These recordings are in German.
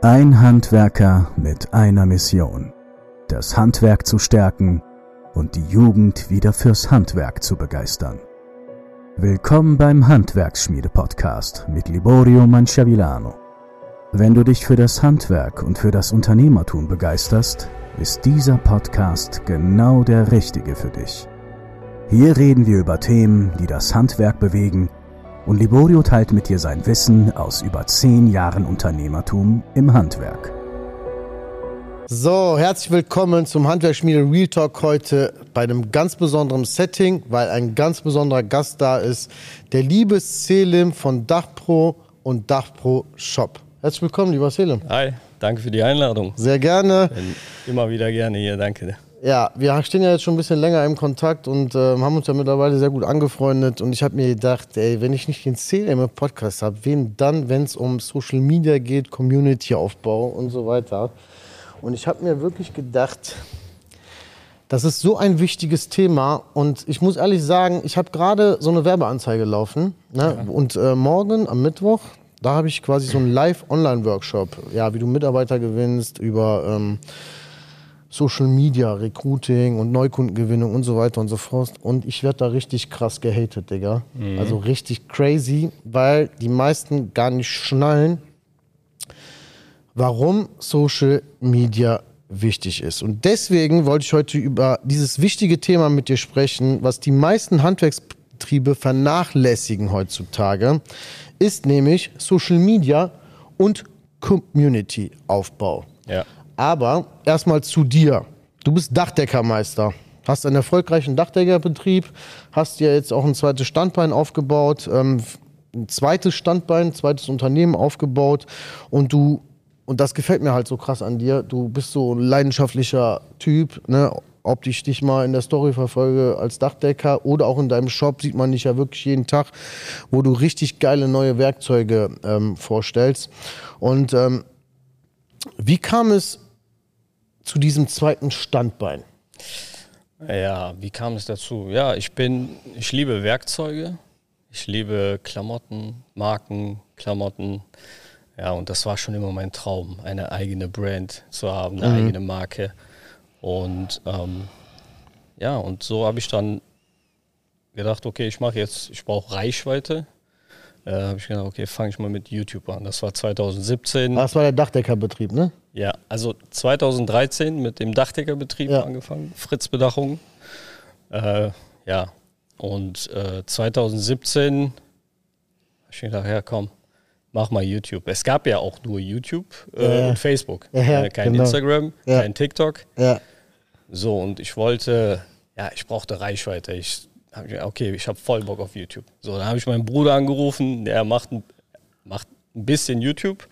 Ein Handwerker mit einer Mission. Das Handwerk zu stärken und die Jugend wieder fürs Handwerk zu begeistern. Willkommen beim Handwerksschmiede-Podcast mit Liborio Manciavillano. Wenn du dich für das Handwerk und für das Unternehmertum begeisterst, ist dieser Podcast genau der richtige für dich. Hier reden wir über Themen, die das Handwerk bewegen und Liborio teilt mit dir sein Wissen aus über zehn Jahren Unternehmertum im Handwerk. So, herzlich willkommen zum Handwerksschmiede Real Talk heute bei einem ganz besonderen Setting, weil ein ganz besonderer Gast da ist, der liebe Selim von Dachpro und Dachpro Shop. Herzlich willkommen, lieber Selim. Hi, danke für die Einladung. Sehr gerne. Bin immer wieder gerne hier, danke. Ja, wir stehen ja jetzt schon ein bisschen länger im Kontakt und äh, haben uns ja mittlerweile sehr gut angefreundet. Und ich habe mir gedacht, ey, wenn ich nicht den CLM im Podcast habe, wen dann, wenn es um Social Media geht, Community-Aufbau und so weiter. Und ich habe mir wirklich gedacht, das ist so ein wichtiges Thema. Und ich muss ehrlich sagen, ich habe gerade so eine Werbeanzeige laufen. Ne? Ja. Und äh, morgen am Mittwoch, da habe ich quasi so einen Live-Online-Workshop. Ja, wie du Mitarbeiter gewinnst über. Ähm, Social Media, Recruiting und Neukundengewinnung und so weiter und so fort. Und ich werde da richtig krass gehatet, Digga. Mhm. Also richtig crazy, weil die meisten gar nicht schnallen, warum Social Media wichtig ist. Und deswegen wollte ich heute über dieses wichtige Thema mit dir sprechen, was die meisten Handwerksbetriebe vernachlässigen heutzutage, ist nämlich Social Media und Community-Aufbau. Ja. Aber erstmal zu dir. Du bist Dachdeckermeister, hast einen erfolgreichen Dachdeckerbetrieb, hast dir jetzt auch ein zweites Standbein aufgebaut, ähm, ein zweites Standbein, ein zweites Unternehmen aufgebaut und du, und das gefällt mir halt so krass an dir, du bist so ein leidenschaftlicher Typ, ne? ob ich dich mal in der Story verfolge als Dachdecker oder auch in deinem Shop sieht man dich ja wirklich jeden Tag, wo du richtig geile neue Werkzeuge ähm, vorstellst. Und ähm, wie kam es zu diesem zweiten Standbein? Ja, wie kam es dazu? Ja, ich bin, ich liebe Werkzeuge, ich liebe Klamotten, Marken, Klamotten. Ja, und das war schon immer mein Traum, eine eigene Brand zu haben, eine mhm. eigene Marke. Und ähm, ja, und so habe ich dann gedacht, okay, ich mache jetzt, ich brauche Reichweite. Äh, habe ich gedacht, okay, fange ich mal mit YouTube an. Das war 2017. Das war der Dachdeckerbetrieb, ne? Ja, also 2013 mit dem Dachdeckerbetrieb ja. angefangen, Fritzbedachung. Äh, ja, und äh, 2017 habe ich gedacht, ja komm, mach mal YouTube. Es gab ja auch nur YouTube äh, ja. und Facebook. Ja, äh, kein genau. Instagram, kein TikTok. So, und ich wollte, ja, ich brauchte Reichweite. Ich habe okay, ich habe voll Bock auf YouTube. So, dann habe ich meinen Bruder angerufen, der macht, macht ein bisschen YouTube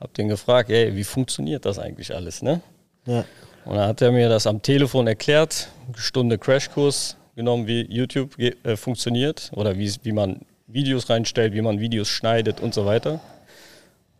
hab den gefragt, ey, wie funktioniert das eigentlich alles, ne? Ja. Und dann hat er mir das am Telefon erklärt, eine Stunde Crashkurs genommen, wie YouTube äh, funktioniert oder wie, wie man Videos reinstellt, wie man Videos schneidet und so weiter.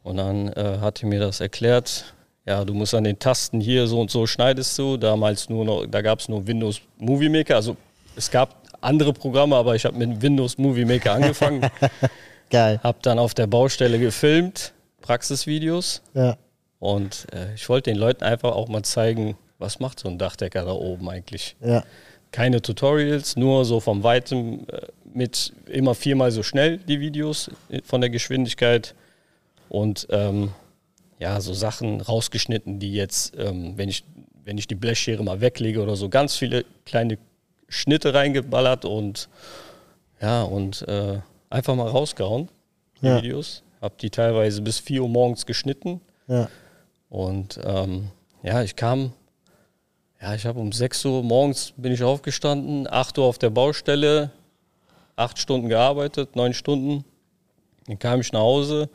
Und dann äh, hat er mir das erklärt, ja, du musst an den Tasten hier so und so schneidest du. Damals nur noch, da gab es nur Windows Movie Maker. Also es gab andere Programme, aber ich habe mit Windows Movie Maker angefangen. Geil. Hab dann auf der Baustelle gefilmt Praxisvideos. Ja. Und äh, ich wollte den Leuten einfach auch mal zeigen, was macht so ein Dachdecker da oben eigentlich. Ja. Keine Tutorials, nur so vom Weitem äh, mit immer viermal so schnell die Videos äh, von der Geschwindigkeit. Und ähm, ja, so Sachen rausgeschnitten, die jetzt, ähm, wenn, ich, wenn ich die Blechschere mal weglege oder so, ganz viele kleine Schnitte reingeballert und ja, und äh, einfach mal rausgehauen, die ja. Videos habe die teilweise bis 4 Uhr morgens geschnitten. Ja. Und ähm, ja, ich kam, ja, ich habe um 6 Uhr morgens bin ich aufgestanden, 8 Uhr auf der Baustelle, 8 Stunden gearbeitet, 9 Stunden. Dann kam ich nach Hause,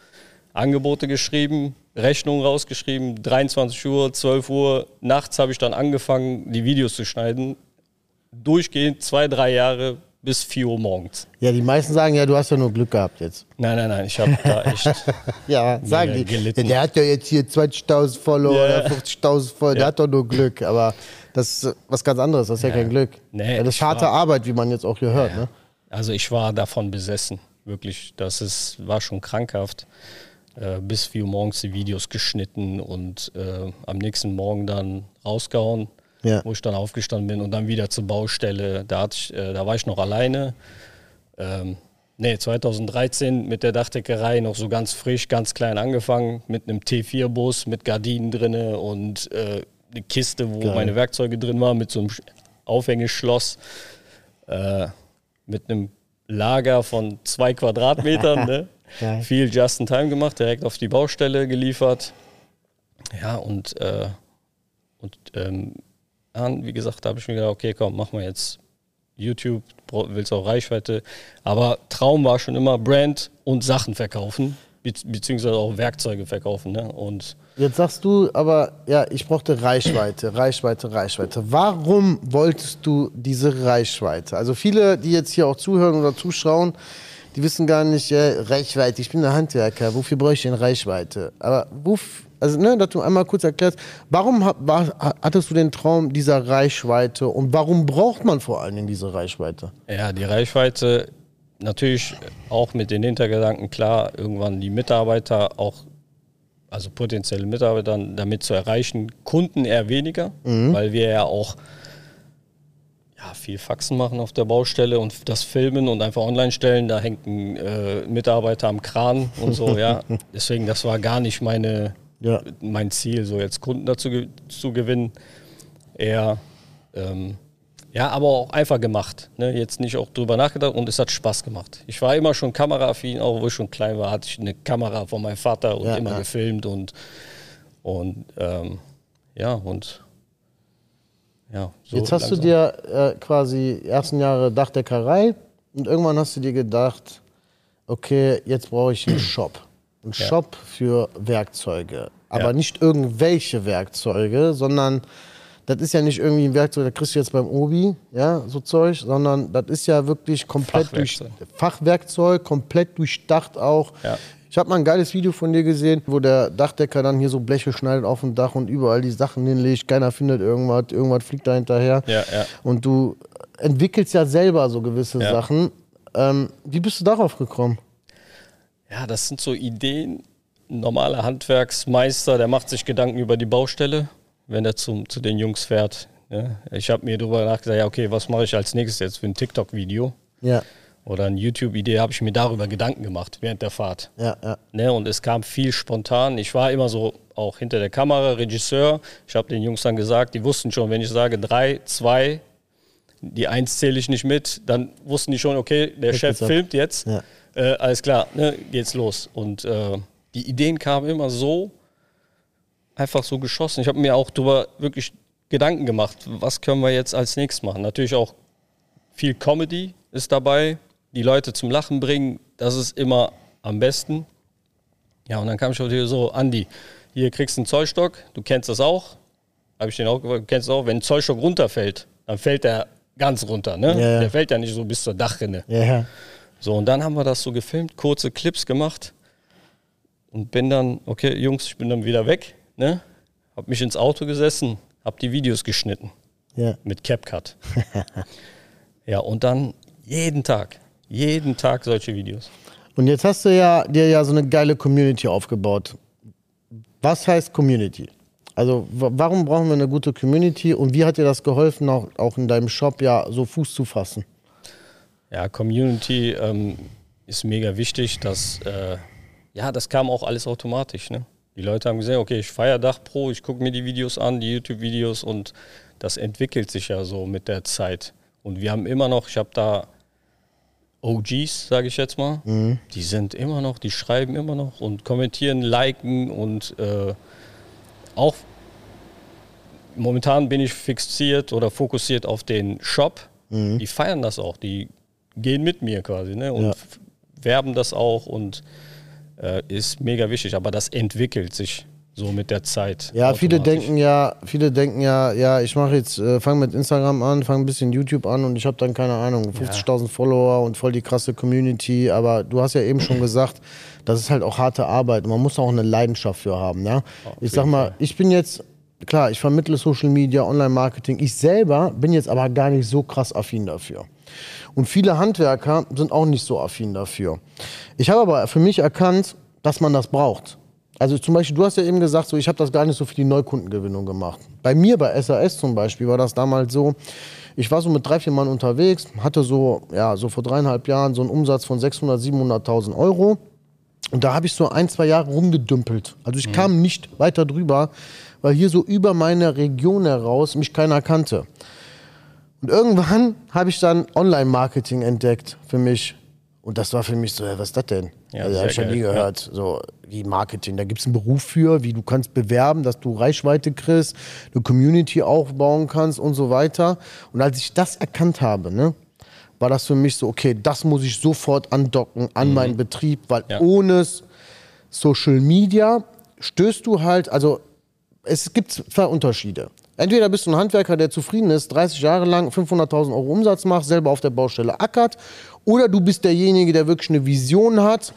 Angebote geschrieben, Rechnungen rausgeschrieben, 23 Uhr, 12 Uhr, nachts habe ich dann angefangen, die Videos zu schneiden. Durchgehend zwei, drei Jahre bis 4 Uhr morgens. Ja, die meisten sagen ja, du hast ja nur Glück gehabt jetzt. Nein, nein, nein, ich habe da echt. ja, sagen die. Gelitten. Der hat ja jetzt hier 20.000 Follower yeah. oder 50.000 Follower, der hat doch nur Glück. Aber das ist was ganz anderes, das ist ja, ja kein Glück. Nee, ja, das ist harte war, Arbeit, wie man jetzt auch hier hört. Ne? Also ich war davon besessen, wirklich. Das ist, war schon krankhaft. äh, bis 4 Uhr morgens die Videos geschnitten und äh, am nächsten Morgen dann rausgehauen, Ja. wo ich dann aufgestanden bin und dann wieder zur Baustelle. Da, hatte ich, äh, da war ich noch alleine. Ähm, nee, 2013 mit der Dachdeckerei noch so ganz frisch, ganz klein angefangen, mit einem T4-Bus, mit Gardinen drinne und äh, eine Kiste, wo Geil. meine Werkzeuge drin waren, mit so einem Sch- Aufhängeschloss, äh, mit einem Lager von zwei Quadratmetern. ne? Geil. Viel Just in Time gemacht, direkt auf die Baustelle geliefert. Ja, und, äh, und ähm, dann, wie gesagt, da habe ich mir gedacht, okay, komm, mach mal jetzt YouTube, willst auch Reichweite. Aber Traum war schon immer Brand und Sachen verkaufen, be beziehungsweise auch Werkzeuge verkaufen. Ne? Und Jetzt sagst du aber, ja, ich brauchte Reichweite, Reichweite, Reichweite. Warum wolltest du diese Reichweite? Also viele, die jetzt hier auch zuhören oder zuschauen, die wissen gar nicht, äh, Reichweite, ich bin ein Handwerker, wofür brauche ich denn Reichweite? Aber wof, also ne, dass du einmal kurz erklärst, warum ha- war, hattest du den Traum dieser Reichweite und warum braucht man vor allen Dingen diese Reichweite? Ja, die Reichweite natürlich auch mit den Hintergedanken, klar, irgendwann die Mitarbeiter auch, also potenzielle Mitarbeiter damit zu erreichen, Kunden eher weniger, weil wir ja auch ja, viel Faxen machen auf der Baustelle und das Filmen und einfach online stellen, da hängt ein äh, Mitarbeiter am Kran und so, ja. Deswegen, das war gar nicht meine, Ja. mein Ziel, so jetzt Kunden dazu zu gewinnen. Eher, ähm, ja, aber auch einfach gemacht. Ne? Jetzt nicht auch drüber nachgedacht und es hat Spaß gemacht. Ich war immer schon kameraaffin, auch wo ich schon klein war, hatte ich eine Kamera von meinem Vater und Ja, immer ja. gefilmt und, und ähm, ja, und ja. So Jetzt hast du langsam. dir äh, quasi ersten Jahre Dachdeckerei und irgendwann hast du dir gedacht, okay, jetzt brauche ich einen Shop. Einen Ja. Shop für Werkzeuge. Aber Ja. nicht irgendwelche Werkzeuge, sondern das ist ja nicht irgendwie ein Werkzeug, das kriegst du jetzt beim Obi, ja, so Zeug, sondern das ist ja wirklich komplett durch Fachwerkzeug. Fachwerkzeug, komplett durchdacht auch. Ja. Ich habe mal ein geiles Video von dir gesehen, wo der Dachdecker dann hier so Bleche schneidet auf dem Dach und überall die Sachen hinlegt. Keiner findet irgendwas, irgendwas fliegt da hinterher. Ja, ja. Und du entwickelst ja selber so gewisse. Sachen. Ähm, wie bist du darauf gekommen? Ja, das sind so Ideen. Ein normaler Handwerksmeister, der macht sich Gedanken über die Baustelle, wenn er zum, zu den Jungs fährt. Ja, ich habe mir darüber nachgedacht, ja, okay, was mache ich als nächstes jetzt für ein TikTok-Video Ja, oder eine YouTube-Idee, habe ich mir darüber Gedanken gemacht während der Fahrt. ja, ja. Ne, und es kam viel spontan. Ich war immer so auch hinter der Kamera, Regisseur. Ich habe den Jungs dann gesagt, die wussten schon, wenn ich sage drei, zwei, die eins zähle ich nicht mit, dann wussten die schon, okay, der Chef filmt jetzt. Ja. Äh, alles klar, ne, geht's los. Und äh, die Ideen kamen immer so, einfach so geschossen. Ich habe mir auch darüber wirklich Gedanken gemacht, was können wir jetzt als nächstes machen. Natürlich auch viel Comedy ist dabei, die Leute zum Lachen bringen, das ist immer am besten. Ja, und dann kam ich natürlich so, Andi, hier kriegst du einen Zollstock, du kennst das auch. Habe ich den auch gefragt, du kennst auch, wenn ein Zollstock runterfällt, dann fällt der ganz runter, ne? Ja, ja. Der fällt ja nicht so bis zur Dachrinne. Ja. So, und dann haben wir das so gefilmt, kurze Clips gemacht und bin dann, okay, Jungs, ich bin dann wieder weg, ne? Hab mich ins Auto gesessen, hab die Videos geschnitten ja. mit CapCut. ja, und dann jeden Tag, jeden Tag solche Videos. Und jetzt hast du ja dir ja so eine geile Community aufgebaut. Was heißt Community? Also wa- warum brauchen wir eine gute Community und wie hat dir das geholfen, auch, auch in deinem Shop ja so Fuß zu fassen? Ja, Community ähm, ist mega wichtig. Dass, äh, ja, das kam auch alles automatisch. Ne? Die Leute haben gesehen, okay, ich feiere Dach Pro, ich gucke mir die Videos an, die YouTube-Videos und das entwickelt sich ja so mit der Zeit. Und wir haben immer noch, ich habe da OGs, sage ich jetzt mal, die sind immer noch, die schreiben immer noch und kommentieren, liken und äh, auch momentan bin ich fixiert oder fokussiert auf den Shop. Die feiern das auch, die gehen mit mir quasi ne? und Ja. werben das auch und äh, ist mega wichtig. Aber das entwickelt sich so mit der Zeit. Ja, viele denken ja, viele denken ja, ja, ich mache jetzt, äh, fange mit Instagram an, fange ein bisschen YouTube an und ich habe dann keine Ahnung, 50.000 Follower und voll die krasse Community. Aber du hast ja eben schon gesagt, das ist halt auch harte Arbeit. und Man muss auch eine Leidenschaft für haben. Ja? Ich sag mal, Fall. ich bin jetzt klar, ich vermittle Social Media, Online-Marketing. Ich selber bin jetzt aber gar nicht so krass affin dafür. Und viele Handwerker sind auch nicht so affin dafür. Ich habe aber für mich erkannt, dass man das braucht. Also zum Beispiel, du hast ja eben gesagt, so, ich habe das gar nicht so für die Neukundengewinnung gemacht. Bei mir, bei SAS zum Beispiel, war das damals so, ich war so mit drei, vier Mann unterwegs, hatte so, ja, so vor dreieinhalb Jahren so einen Umsatz von 600.000, 700.000 Euro. Und da habe ich so ein, zwei Jahre rumgedümpelt. Also ich mhm. kam nicht weiter drüber, weil hier so über meine Region heraus mich keiner kannte. Und irgendwann habe ich dann Online-Marketing entdeckt für mich. Und das war für mich so, ja, was ist das denn? Ja, also, habe ich schon nie gehört. Ja. So wie Marketing. Da gibt es einen Beruf für, wie du kannst bewerben, dass du Reichweite kriegst, eine Community aufbauen kannst und so weiter. Und als ich das erkannt habe, ne, war das für mich so, okay, das muss ich sofort andocken an mhm. meinen Betrieb, weil ja. ohne Social Media stößt du halt, also es gibt zwei Unterschiede. Entweder bist du ein Handwerker, der zufrieden ist, 30 Jahre lang 500.000 Euro Umsatz macht, selber auf der Baustelle ackert, oder du bist derjenige, der wirklich eine Vision hat,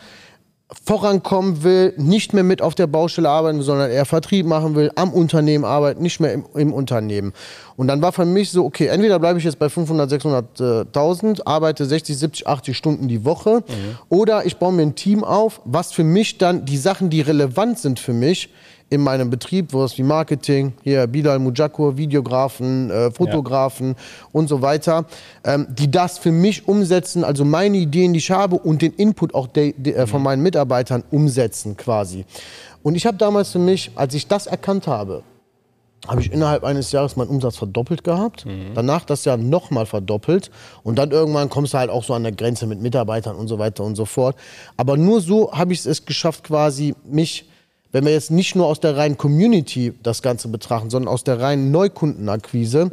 vorankommen will, nicht mehr mit auf der Baustelle arbeiten, will, sondern eher Vertrieb machen will, am Unternehmen arbeiten, nicht mehr im, im Unternehmen. Und dann war für mich so, okay, entweder bleibe ich jetzt bei 500, 600.000, arbeite 60, 70, 80 Stunden die Woche, mhm. oder ich baue mir ein Team auf, was für mich dann die Sachen, die relevant sind für mich, in meinem Betrieb, wo es wie Marketing, hier Bilal Mujakur, Videografen, äh, Fotografen ja. und so weiter, ähm, die das für mich umsetzen, also meine Ideen, die ich habe und den Input auch de, de, äh, von mhm. meinen Mitarbeitern umsetzen quasi. Und ich habe damals für mich, als ich das erkannt habe, habe ich innerhalb eines Jahres meinen Umsatz verdoppelt gehabt. Mhm. Danach das Jahr nochmal verdoppelt. Und dann irgendwann kommst du halt auch so an der Grenze mit Mitarbeitern und so weiter und so fort. Aber nur so habe ich es geschafft, quasi mich wenn wir jetzt nicht nur aus der reinen Community das Ganze betrachten, sondern aus der reinen Neukundenakquise, mhm.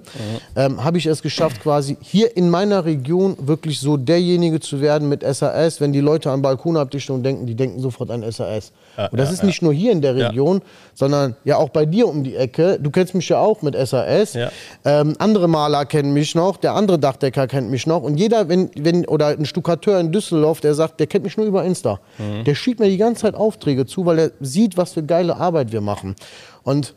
ähm, habe ich es geschafft, quasi hier in meiner Region wirklich so derjenige zu werden mit SAS. Wenn die Leute an Balkonabdichtung denken, die denken sofort an SAS. Ja, und das ja, ist nicht nur hier in der Region, sondern ja auch bei dir um die Ecke. Du kennst mich ja auch mit SAS. Ähm, andere Maler kennen mich noch, der andere Dachdecker kennt mich noch. Und jeder, wenn, wenn, oder ein Stuckateur in Düsseldorf, der sagt, der kennt mich nur über Insta. Mhm. Der schiebt mir die ganze Zeit Aufträge zu, weil er sieht, was für geile Arbeit wir machen. Und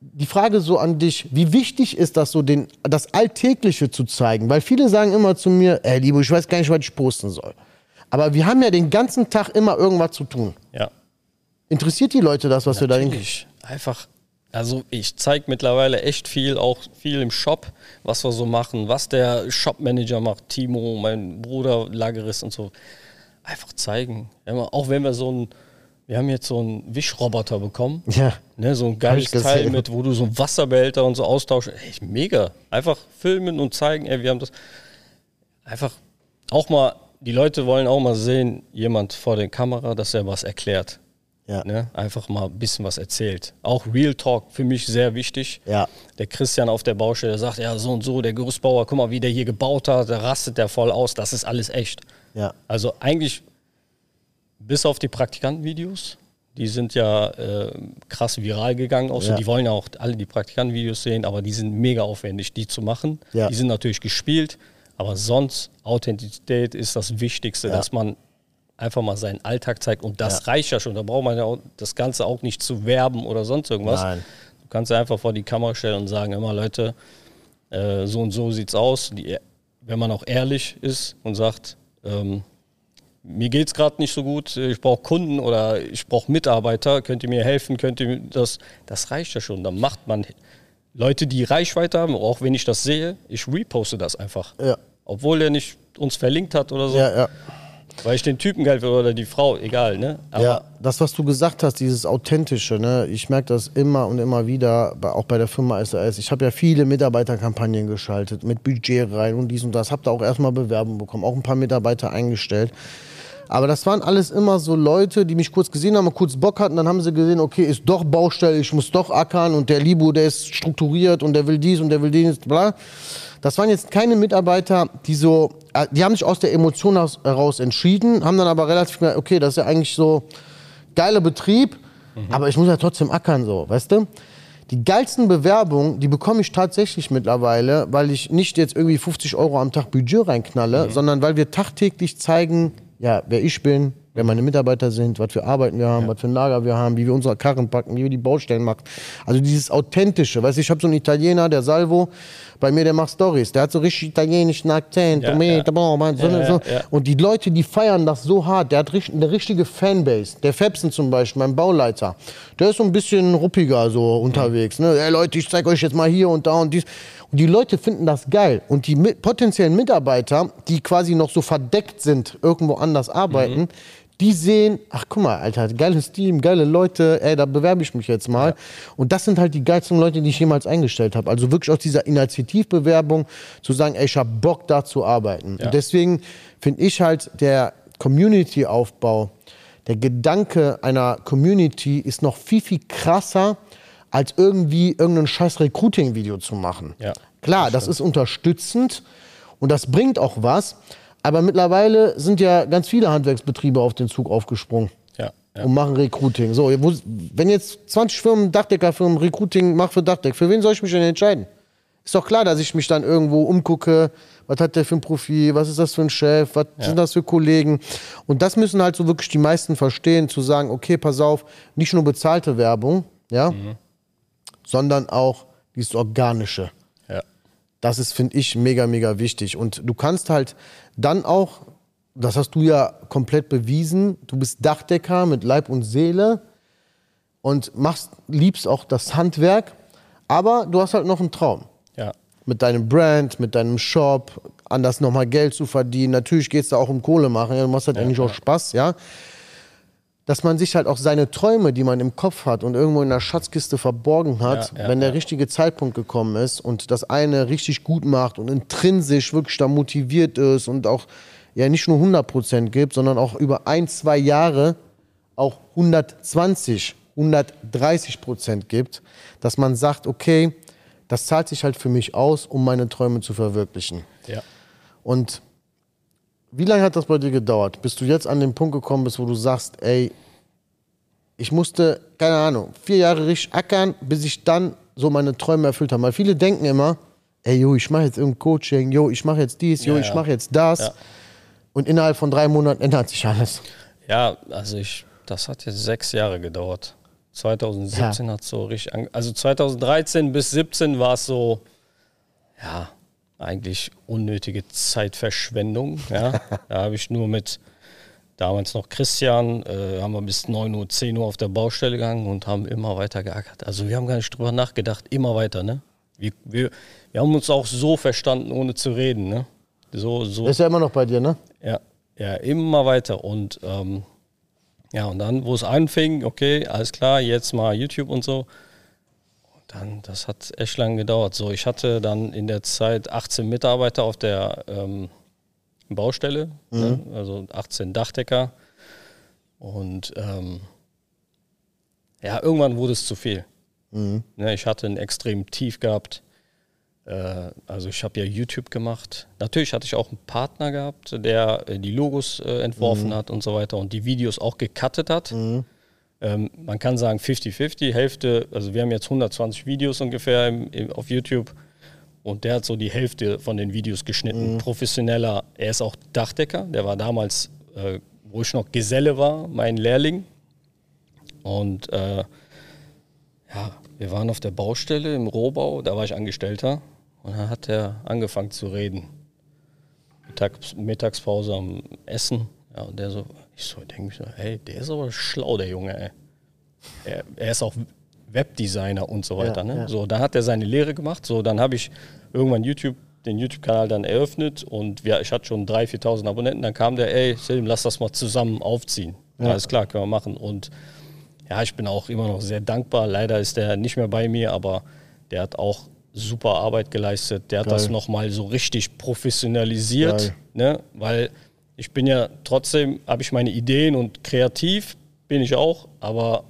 die Frage so an dich, wie wichtig ist das so, den, das Alltägliche zu zeigen? Weil viele sagen immer zu mir, ey, Liebe, ich weiß gar nicht, was ich posten soll. Aber wir haben ja den ganzen Tag immer irgendwas zu tun. Ja. Interessiert die Leute das, was Natürlich. wir da denken? Einfach, also ich zeige mittlerweile echt viel, auch viel im Shop, was wir so machen, was der Shopmanager macht, Timo, mein Bruder, Lagerist und so. Einfach zeigen. Auch wenn wir so ein, wir haben jetzt so einen Wischroboter bekommen. Ja. Ne, so ein geiles Teil mit, wo du so einen Wasserbehälter und so austauschst. Ey, mega. Einfach filmen und zeigen, ey, wir haben das. Einfach auch mal, die Leute wollen auch mal sehen, jemand vor der Kamera, dass er was erklärt. Ja. Ne? Einfach mal ein bisschen was erzählt. Auch Real Talk für mich sehr wichtig. Ja. Der Christian auf der Baustelle sagt, ja, so und so, der Gerüstbauer, guck mal, wie der hier gebaut hat, da rastet der voll aus, das ist alles echt. Ja. Also eigentlich, bis auf die Praktikantenvideos, die sind ja äh, krass viral gegangen. Außer ja. die wollen ja auch alle die Praktikantenvideos sehen, aber die sind mega aufwendig, die zu machen. Ja. Die sind natürlich gespielt, aber sonst Authentizität ist das Wichtigste, ja. dass man einfach mal seinen Alltag zeigt. Und das ja. reicht ja schon. Da braucht man ja auch das Ganze auch nicht zu werben oder sonst irgendwas. Nein. Du kannst ja einfach vor die Kamera stellen und sagen, immer Leute, äh, so und so sieht's aus. Die, wenn man auch ehrlich ist und sagt, ähm, mir geht's gerade nicht so gut, ich brauche Kunden oder ich brauche Mitarbeiter, könnt ihr mir helfen, könnt ihr mir das, das reicht ja schon. Dann macht man Leute, die Reichweite haben, auch wenn ich das sehe, ich reposte das einfach. Ja. Obwohl er nicht uns verlinkt hat oder so. Ja, ja. Weil ich den Typen geil finde oder die Frau, egal, ne? Aber ja, das, was du gesagt hast, dieses Authentische, ne? Ich merke das immer und immer wieder, auch bei der Firma SAS. Ich habe ja viele Mitarbeiterkampagnen geschaltet, mit Budget rein und dies und das. Habe da auch erstmal Bewerbung bekommen, auch ein paar Mitarbeiter eingestellt. Aber das waren alles immer so Leute, die mich kurz gesehen haben, kurz Bock hatten. Dann haben sie gesehen, okay, ist doch Baustelle, ich muss doch ackern und der Libu, der ist strukturiert und der will dies und der will dies, bla. Das waren jetzt keine Mitarbeiter, die so, äh, die haben sich aus der Emotion heraus entschieden, haben dann aber relativ okay, das ist ja eigentlich so geiler Betrieb, mhm. aber ich muss ja trotzdem ackern, so, weißt du? Die geilsten Bewerbungen, die bekomme ich tatsächlich mittlerweile, weil ich nicht jetzt irgendwie 50 Euro am Tag Budget reinknalle, mhm. sondern weil wir tagtäglich zeigen, ja, wer ich bin, wer meine Mitarbeiter sind, was für Arbeiten wir haben, was für ein Lager wir haben, wie wir unsere Karren packen, wie wir die Baustellen machen. Also dieses Authentische. Weißt du, ich habe so einen Italiener, der Salvo, bei mir, der macht Stories. Der hat so richtig italienischen Akzent. Ja, ja. so, Ja, ja, ja. Und die Leute, die feiern das so hart. Der hat eine richtige Fanbase. Der Fepsen zum Beispiel, mein Bauleiter, der ist so ein bisschen ruppiger so unterwegs. Ne? Ey Leute, ich zeig euch jetzt mal hier und da und dies. Und die Leute finden das geil. Und die mit, potenziellen Mitarbeiter, die quasi noch so verdeckt sind, irgendwo anders arbeiten, die sehen, ach guck mal, Alter, geiles Team, geile Leute, ey, da bewerbe ich mich jetzt mal. Und das sind halt die geilsten Leute, die ich jemals eingestellt habe. Also wirklich aus dieser Initiativbewerbung zu sagen, ey, ich hab Bock da zu arbeiten. Ja. Und deswegen finde ich halt, der Community-Aufbau, der Gedanke einer Community ist noch viel, viel krasser, als irgendwie irgendein scheiß Recruiting-Video zu machen. Ja, Klar, das ist unterstützend und das bringt auch was. Aber mittlerweile sind ja ganz viele Handwerksbetriebe auf den Zug aufgesprungen Ja, ja. und machen Recruiting. So, wo, wenn jetzt 20 Firmen, Dachdeckerfirmen Recruiting machen für Dachdeck, für wen soll ich mich denn entscheiden? Ist doch klar, dass ich mich dann irgendwo umgucke, was hat der für ein Profil, was ist das für ein Chef, was sind das für Kollegen. Und das müssen halt so wirklich die meisten verstehen, zu sagen, okay, pass auf, nicht nur bezahlte Werbung, ja, sondern auch dieses Organische. Ja. Das ist, finde ich, mega, mega wichtig. Und du kannst halt dann auch, das hast du ja komplett bewiesen, du bist Dachdecker mit Leib und Seele und machst, liebst auch das Handwerk, aber du hast halt noch einen Traum. ja. Mit deinem Brand, mit deinem Shop, anders nochmal Geld zu verdienen. Natürlich geht es da auch um Kohle machen, ja, du machst halt eigentlich auch Spaß, ja. Dass man sich halt auch seine Träume, die man im Kopf hat und irgendwo in der Schatzkiste verborgen hat, Ja, ja, wenn der ja. richtige Zeitpunkt gekommen ist und das eine richtig gut macht und intrinsisch wirklich da motiviert ist und auch ja nicht nur 100% gibt, sondern auch über ein, zwei Jahre auch 120, 130% gibt, dass man sagt, okay, das zahlt sich halt für mich aus, um meine Träume zu verwirklichen. ja. Und wie lange hat das bei dir gedauert, bis du jetzt an den Punkt gekommen bist, wo du sagst, ey, ich musste, keine Ahnung, vier Jahre richtig ackern, bis ich dann so meine Träume erfüllt habe. Weil viele denken immer, ey, jo, ich mache jetzt irgendein Coaching, jo, ich mache jetzt dies, jo, Ja, ich ja. mache jetzt das. Ja. Und innerhalb von drei Monaten ändert sich alles. Ja, also ich, das hat jetzt sechs Jahre gedauert. 2017 hat so richtig, also 2013 bis 17 war es so, ja, eigentlich unnötige Zeitverschwendung. Ja. da habe ich nur mit damals noch Christian, äh, haben wir bis 9 Uhr, 10 Uhr auf der Baustelle gegangen und haben immer weiter geackert. Also wir haben gar nicht drüber nachgedacht, immer weiter, ne? Wir, wir, wir haben uns auch so verstanden, ohne zu reden, ne? So, so. Das ist ja immer noch bei dir, ne? Ja, ja, immer weiter. Und ähm, ja, und dann, wo es anfing, okay, alles klar, jetzt mal YouTube und so. Dann, das hat echt lange gedauert. So, ich hatte dann in der Zeit 18 Mitarbeiter auf der ähm, Baustelle, ne? also 18 Dachdecker. Und ähm, ja, irgendwann wurde es zu viel. Ne, ich hatte einen extremen Tief gehabt. Äh, also ich habe ja YouTube gemacht. Natürlich hatte ich auch einen Partner gehabt, der äh, die Logos äh, entworfen hat und so weiter und die Videos auch gecuttet hat. Ähm, man kann sagen 50-50, Hälfte, also wir haben jetzt 120 Videos ungefähr im, im, auf YouTube und der hat so die Hälfte von den Videos geschnitten. Professioneller, er ist auch Dachdecker, der war damals, äh, wo ich noch Geselle war, mein Lehrling. Und äh, ja, wir waren auf der Baustelle im Rohbau, da war ich Angestellter und dann hat er angefangen zu reden. Mittags, Mittagspause am Essen. Ja, und der so, ich so, denke mich so, hey, der ist aber schlau, der Junge, ey. Er, er ist auch Webdesigner und so weiter. Ja, ne? ja. So, dann hat er seine Lehre gemacht. So, dann habe ich irgendwann YouTube, den YouTube-Kanal dann eröffnet und wir, ich hatte schon 3.000, 4.000 Abonnenten. Dann kam der, ey, Selim, lass das mal zusammen aufziehen. Alles klar, können wir machen. Und ja, ich bin auch immer noch sehr dankbar. Leider ist der nicht mehr bei mir, aber der hat auch super Arbeit geleistet. Der hat Geil. das nochmal so richtig professionalisiert, Geil. ne? weil ich bin ja trotzdem, habe ich meine Ideen und kreativ bin ich auch, aber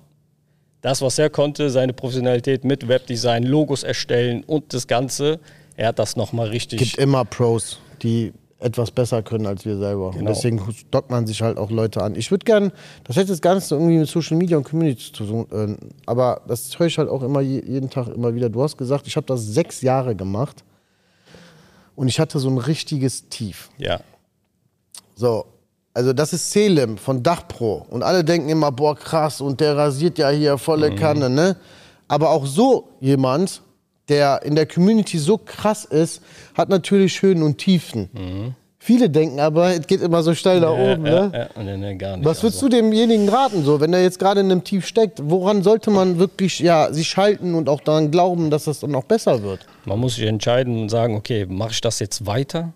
das, was er konnte, seine Professionalität mit Webdesign, Logos erstellen und das Ganze, er hat das nochmal richtig. gibt immer Pros, die etwas besser können als wir selber. Und Genau. deswegen dockt man sich halt auch Leute an. Ich würde gern, das hätte nicht so irgendwie mit Social Media und Community zu tun, äh, aber das höre ich halt auch immer je, jeden Tag immer wieder. Du hast gesagt, ich habe das sechs Jahre gemacht und ich hatte so ein richtiges Tief. ja, So, Also das ist Selim von Dachpro. Und alle denken immer, boah, krass, und der rasiert ja hier volle Kanne, ne? Aber auch so jemand, der in der Community so krass ist, hat natürlich Höhen und Tiefen. Viele denken aber, es geht immer so steil nach oben, ja, ne? ja, nee, nee, gar nicht. Was würdest also. du demjenigen raten, so, wenn er jetzt gerade in einem Tief steckt? Woran sollte man wirklich ja, sich halten und auch daran glauben, dass das dann auch besser wird? Man muss sich entscheiden und sagen, okay, mache ich das jetzt weiter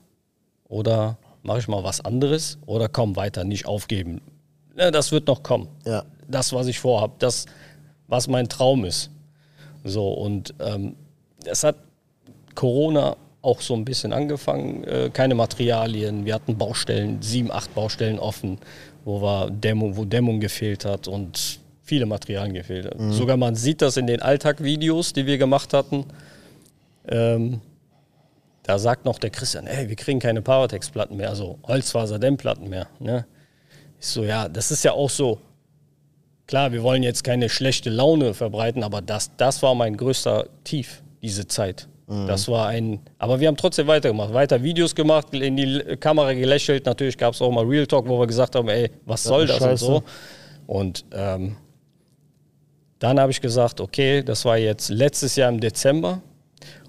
oder mache ich mal was anderes oder komm weiter, nicht aufgeben. Ja, das wird noch kommen. Ja. Das, was ich vorhabe, das, was mein Traum ist. So, und ähm, es hat Corona auch so ein bisschen angefangen. Äh, keine Materialien, wir hatten Baustellen, sieben, acht Baustellen offen, wo, wir Dämmung, wo Dämmung gefehlt hat und viele Materialien gefehlt hat. Sogar man sieht das in den Alltagvideos, die wir gemacht hatten. Ähm, da sagt noch der Christian, ey, wir kriegen keine Paratex-Platten mehr, also Holzfaserdämmplatten mehr. Ne? Ich so, ja, das ist ja auch so. Klar, wir wollen jetzt keine schlechte Laune verbreiten, aber das, das war mein größter Tief, diese Zeit. Das war ein, aber wir haben trotzdem weitergemacht, weiter Videos gemacht, in die Kamera gelächelt. Natürlich gab es auch mal Real Talk, wo wir gesagt haben, ey, was soll das Scheiße. und so. Und ähm, dann habe ich gesagt, okay, das war jetzt letztes Jahr im Dezember.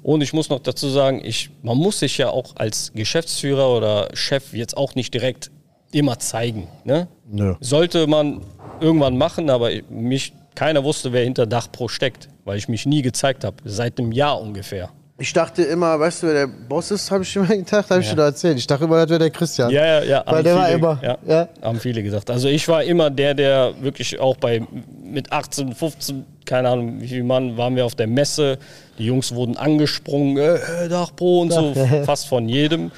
Und ich muss noch dazu sagen, ich, man muss sich ja auch als Geschäftsführer oder Chef jetzt auch nicht direkt immer zeigen. Ne? Nö. Sollte man irgendwann machen, aber mich, keiner wusste, wer hinter Dach Pro steckt, weil ich mich nie gezeigt habe, seit einem Jahr ungefähr. Ich dachte immer, weißt du, wer der Boss ist, habe ich immer gedacht, habe ich dir da erzählt. Ich dachte immer, das wäre der Christian. Ja, ja, ja. Weil der war viele- immer, Ja, ja. Haben viele gesagt. Also ich war immer der, der wirklich auch bei mit 18, 15, keine Ahnung, wie viel Mann waren wir auf der Messe. Die Jungs wurden angesprungen, äh, äh, Dachpro und so, fast von jedem.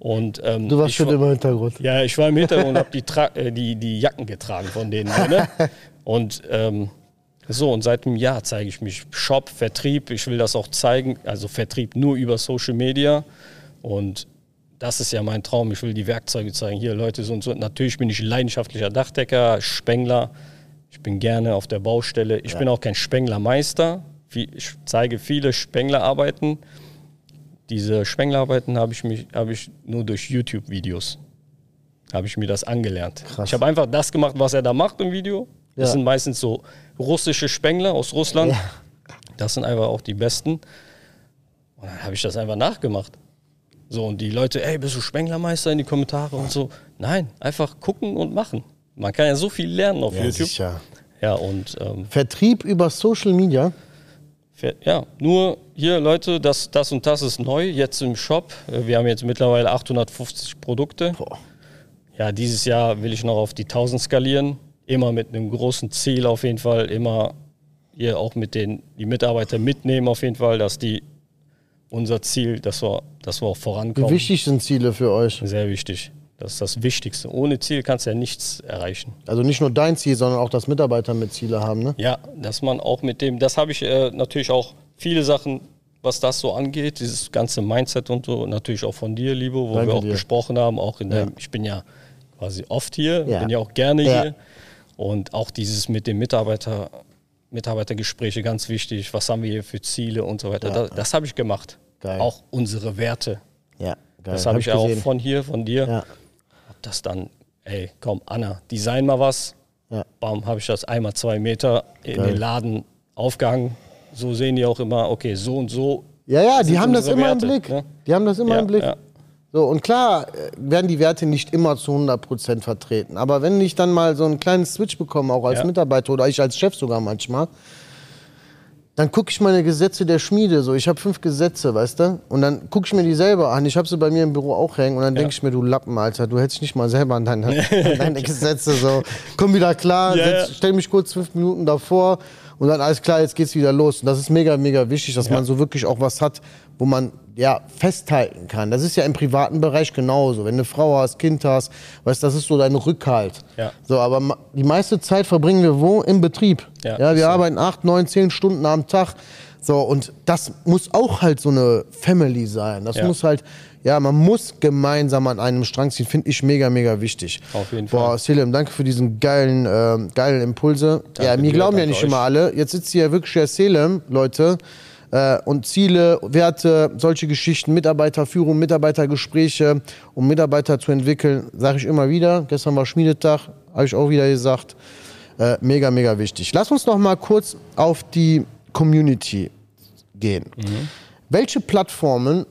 Und, ähm, Du warst schon war- immer im Hintergrund. Ja, ich war im Hintergrund und habe die, äh, die, die Jacken getragen von denen. Ne? Und ähm, so, und seit einem Jahr zeige ich mich. Shop, Vertrieb, ich will das auch zeigen. Also Vertrieb nur über Social Media. Und das ist ja mein Traum. Ich will die Werkzeuge zeigen. Hier, Leute, so und so. Natürlich bin ich leidenschaftlicher Dachdecker, Spengler. Ich bin gerne auf der Baustelle. Ich bin auch kein Spenglermeister. Ich zeige viele Spenglerarbeiten. Diese Spenglerarbeiten habe ich, mich- habe ich nur durch YouTube-Videos habe ich mir das angelernt. Krass. Ich habe einfach das gemacht, was er da macht im Video. Das Ja. sind meistens so russische Spengler aus Russland. Das sind einfach auch die besten. Und dann habe ich das einfach nachgemacht. So, und die Leute, ey, bist du Spenglermeister in die Kommentare und so. Nein, einfach gucken und machen. Man kann ja so viel lernen auf Ja, YouTube. sicher. Ja, und ähm, Vertrieb über Social Media. Ja, nur hier, Leute, das, das und das ist neu, jetzt im Shop. Äh, Wir haben jetzt mittlerweile 850 Produkte. Ja, dieses Jahr will ich noch auf die 1000 skalieren. Immer mit einem großen Ziel auf jeden Fall. Immer hier auch mit den die Mitarbeiter mitnehmen auf jeden Fall, dass die unser Ziel, dass wir, dass wir auch Wie vorankommen. wichtig sind Ziele für euch? Sehr wichtig. Das ist das Wichtigste. Ohne Ziel kannst du ja nichts erreichen. Also nicht nur dein Ziel, sondern auch, dass Mitarbeiter mit Ziele haben, ne? Ja, dass man auch mit dem, das habe ich äh, natürlich auch viele Sachen, was das so angeht, dieses ganze Mindset und so, natürlich auch von dir, Liebo, wo Danke wir auch dir. gesprochen haben, auch in Ja. deinem, ich bin ja quasi oft hier, Ja. bin ja auch gerne Ja. hier und auch dieses mit dem Mitarbeiter, Mitarbeitergespräche ganz wichtig, was haben wir hier für Ziele und so weiter, Ja. das, das habe ich gemacht. Geil. Auch unsere Werte, Ja, geil. das habe ich auch gesehen. von hier, von dir. Ja, Hab das dann, ey, komm, Anna, design mal was. ja. Bam, habe ich das einmal zwei Meter in Geil. den Laden aufgehangen. So sehen die auch immer, okay, so und so. Ja, ja, die haben das immer Werte, im Blick. ne? Die haben das immer im Blick. Ja. So, und klar äh, werden die Werte nicht immer zu 100% vertreten. Aber wenn ich dann mal so einen kleinen Switch bekomme, auch als Ja. Mitarbeiter oder ich als Chef sogar manchmal, dann gucke ich meine Gesetze der Schmiede. So, ich habe fünf Gesetze, weißt du? Und dann gucke ich mir die selber an. Ich habe sie bei mir im Büro auch hängen. Und dann denke ich mir, du Lappen, Alter, du hältst dich nicht mal selber an deine, an deine Gesetze. So, komm wieder klar, Ja, setz, ja. stell mich kurz fünf Minuten davor. Und dann alles klar, jetzt geht's wieder los. Und das ist mega, mega wichtig, dass man so wirklich auch was hat, wo man ja festhalten kann. Das ist ja im privaten Bereich genauso. Wenn du eine Frau hast, Kind hast, weißt, das ist so dein Rückhalt. Ja. So, aber die meiste Zeit verbringen wir wo? Im Betrieb. Ja, Ja, wir so. arbeiten acht, neun, zehn Stunden am Tag. So, und das muss auch halt so eine Family sein. Das Ja. muss halt, ja, man muss gemeinsam an einem Strang ziehen, finde ich mega, mega wichtig. Auf jeden Boah, Fall. Selim, danke für diesen geilen, ähm, geilen Impulse. ja, mir dir, glauben ja danke nicht euch. immer alle. Jetzt sitzt hier wirklich der Selim, Leute. Äh, und Ziele, Werte, solche Geschichten, Mitarbeiterführung, Mitarbeitergespräche, um Mitarbeiter zu entwickeln, sage ich immer wieder. Gestern war Schmiedetag, habe ich auch wieder gesagt. Äh, mega, mega wichtig. Lass uns noch mal kurz auf die Community gehen. Mhm. Welche Plattformen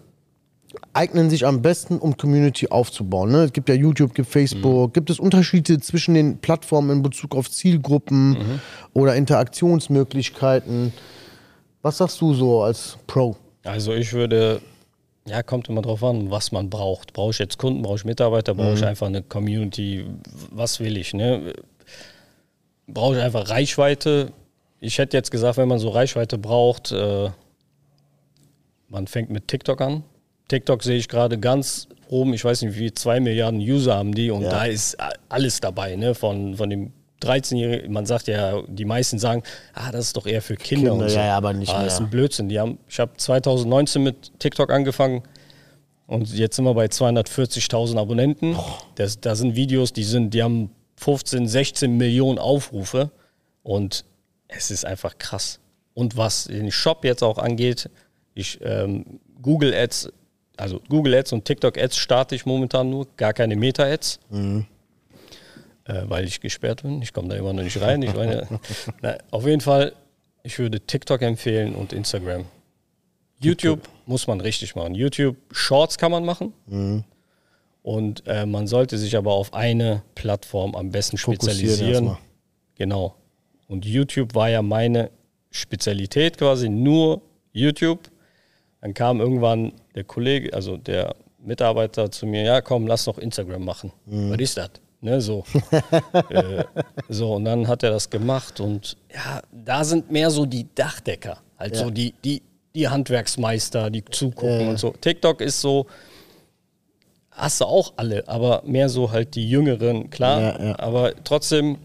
eignen sich am besten, um Community aufzubauen. Ne? Es gibt ja YouTube, gibt Facebook. Mhm. Gibt es Unterschiede zwischen den Plattformen in Bezug auf Zielgruppen mhm. oder Interaktionsmöglichkeiten? Was sagst du so als Pro? Also ich würde, ja, kommt immer drauf an, was man braucht. Brauche ich jetzt Kunden, brauche ich Mitarbeiter, brauche ich mhm. einfach eine Community? Was will ich? Ne? Brauche ich einfach Reichweite? Ich hätte jetzt gesagt, wenn man so Reichweite braucht, äh, man fängt mit TikTok an. TikTok sehe ich gerade ganz oben, ich weiß nicht, wie zwei Milliarden User haben die und ja. da ist alles dabei, ne? Von, von dem 13-Jährigen, man sagt ja, die meisten sagen, ah, das ist doch eher für Kinder, Kinder und so. Ja, aber nicht ah, Das ist ein Blödsinn. Die haben, ich habe 2019 mit TikTok angefangen und jetzt sind wir bei 240.000 Abonnenten. Das, da sind Videos, die sind, die haben 15, 16 Millionen Aufrufe und es ist einfach krass. Und was den Shop jetzt auch angeht, ich ähm, Google Ads also Google Ads und TikTok Ads starte ich momentan nur, gar keine Meta Ads. Mhm. Äh, weil ich gesperrt bin. Ich komme da immer noch nicht rein. Ich meine, na, auf jeden Fall, ich würde TikTok empfehlen und Instagram. YouTube muss man richtig machen. YouTube Shorts kann man machen. Mhm. Und äh, man sollte sich aber auf eine Plattform am besten spezialisieren. Genau. Und YouTube war ja meine Spezialität quasi, nur YouTube. Dann kam irgendwann der Kollege, also der Mitarbeiter zu mir, ja komm, lass doch Instagram machen. Mhm. Was ist das? Ne, so. äh, so, und dann hat er das gemacht und ja, da sind mehr so die Dachdecker, halt ja. so die, die, die Handwerksmeister, die zugucken ja. und so. TikTok ist so, hast du auch alle, aber mehr so halt die Jüngeren, klar. Ja, aber trotzdem,